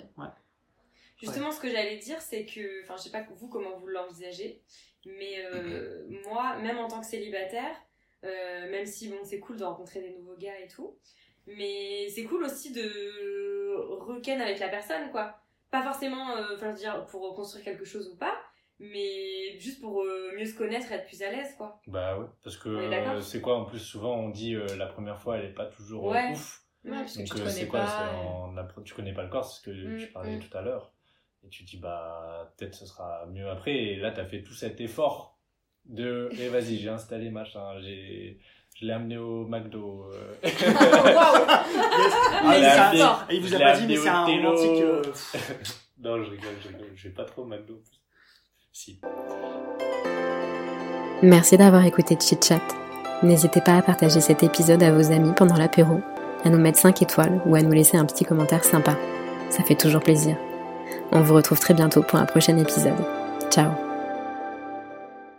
Justement, ce que j'allais dire, c'est que, enfin, je sais pas vous comment vous l'envisagez, mais euh, moi, même en tant que célibataire, euh, même si bon, c'est cool de rencontrer des nouveaux gars et tout, mais c'est cool aussi de requin avec la personne, quoi. Pas forcément, euh, enfin, dire, pour construire quelque chose ou pas, mais juste pour euh, mieux se connaître et être plus à l'aise, quoi. Bah ouais, parce que euh, c'est quoi en plus souvent on dit euh, la première fois elle est pas toujours Ouais. ouf. Ouais, parce que Donc tu c'est quoi en Tu connais pas le corps, c'est ce que Mm, tu parlais mm. tout à l'heure. Et tu te dis bah peut-être ce sera mieux après. Et là t'as fait tout cet effort de et vas-y j'ai installé machin, j'ai je l'ai amené au McDo. euh. Waouh Yes. Ah, Mais il fort. et il vous a pas dit, amené mais c'est un télo. romantique. euh, non je rigole, je rigole, je vais pas trop au McDo. Si. Merci d'avoir écouté Chit Chat. N'hésitez pas à partager cet épisode à vos amis pendant l'apéro, à nous mettre 5 étoiles ou à nous laisser un petit commentaire sympa. Ça fait toujours plaisir. On vous retrouve très bientôt pour un prochain épisode. Ciao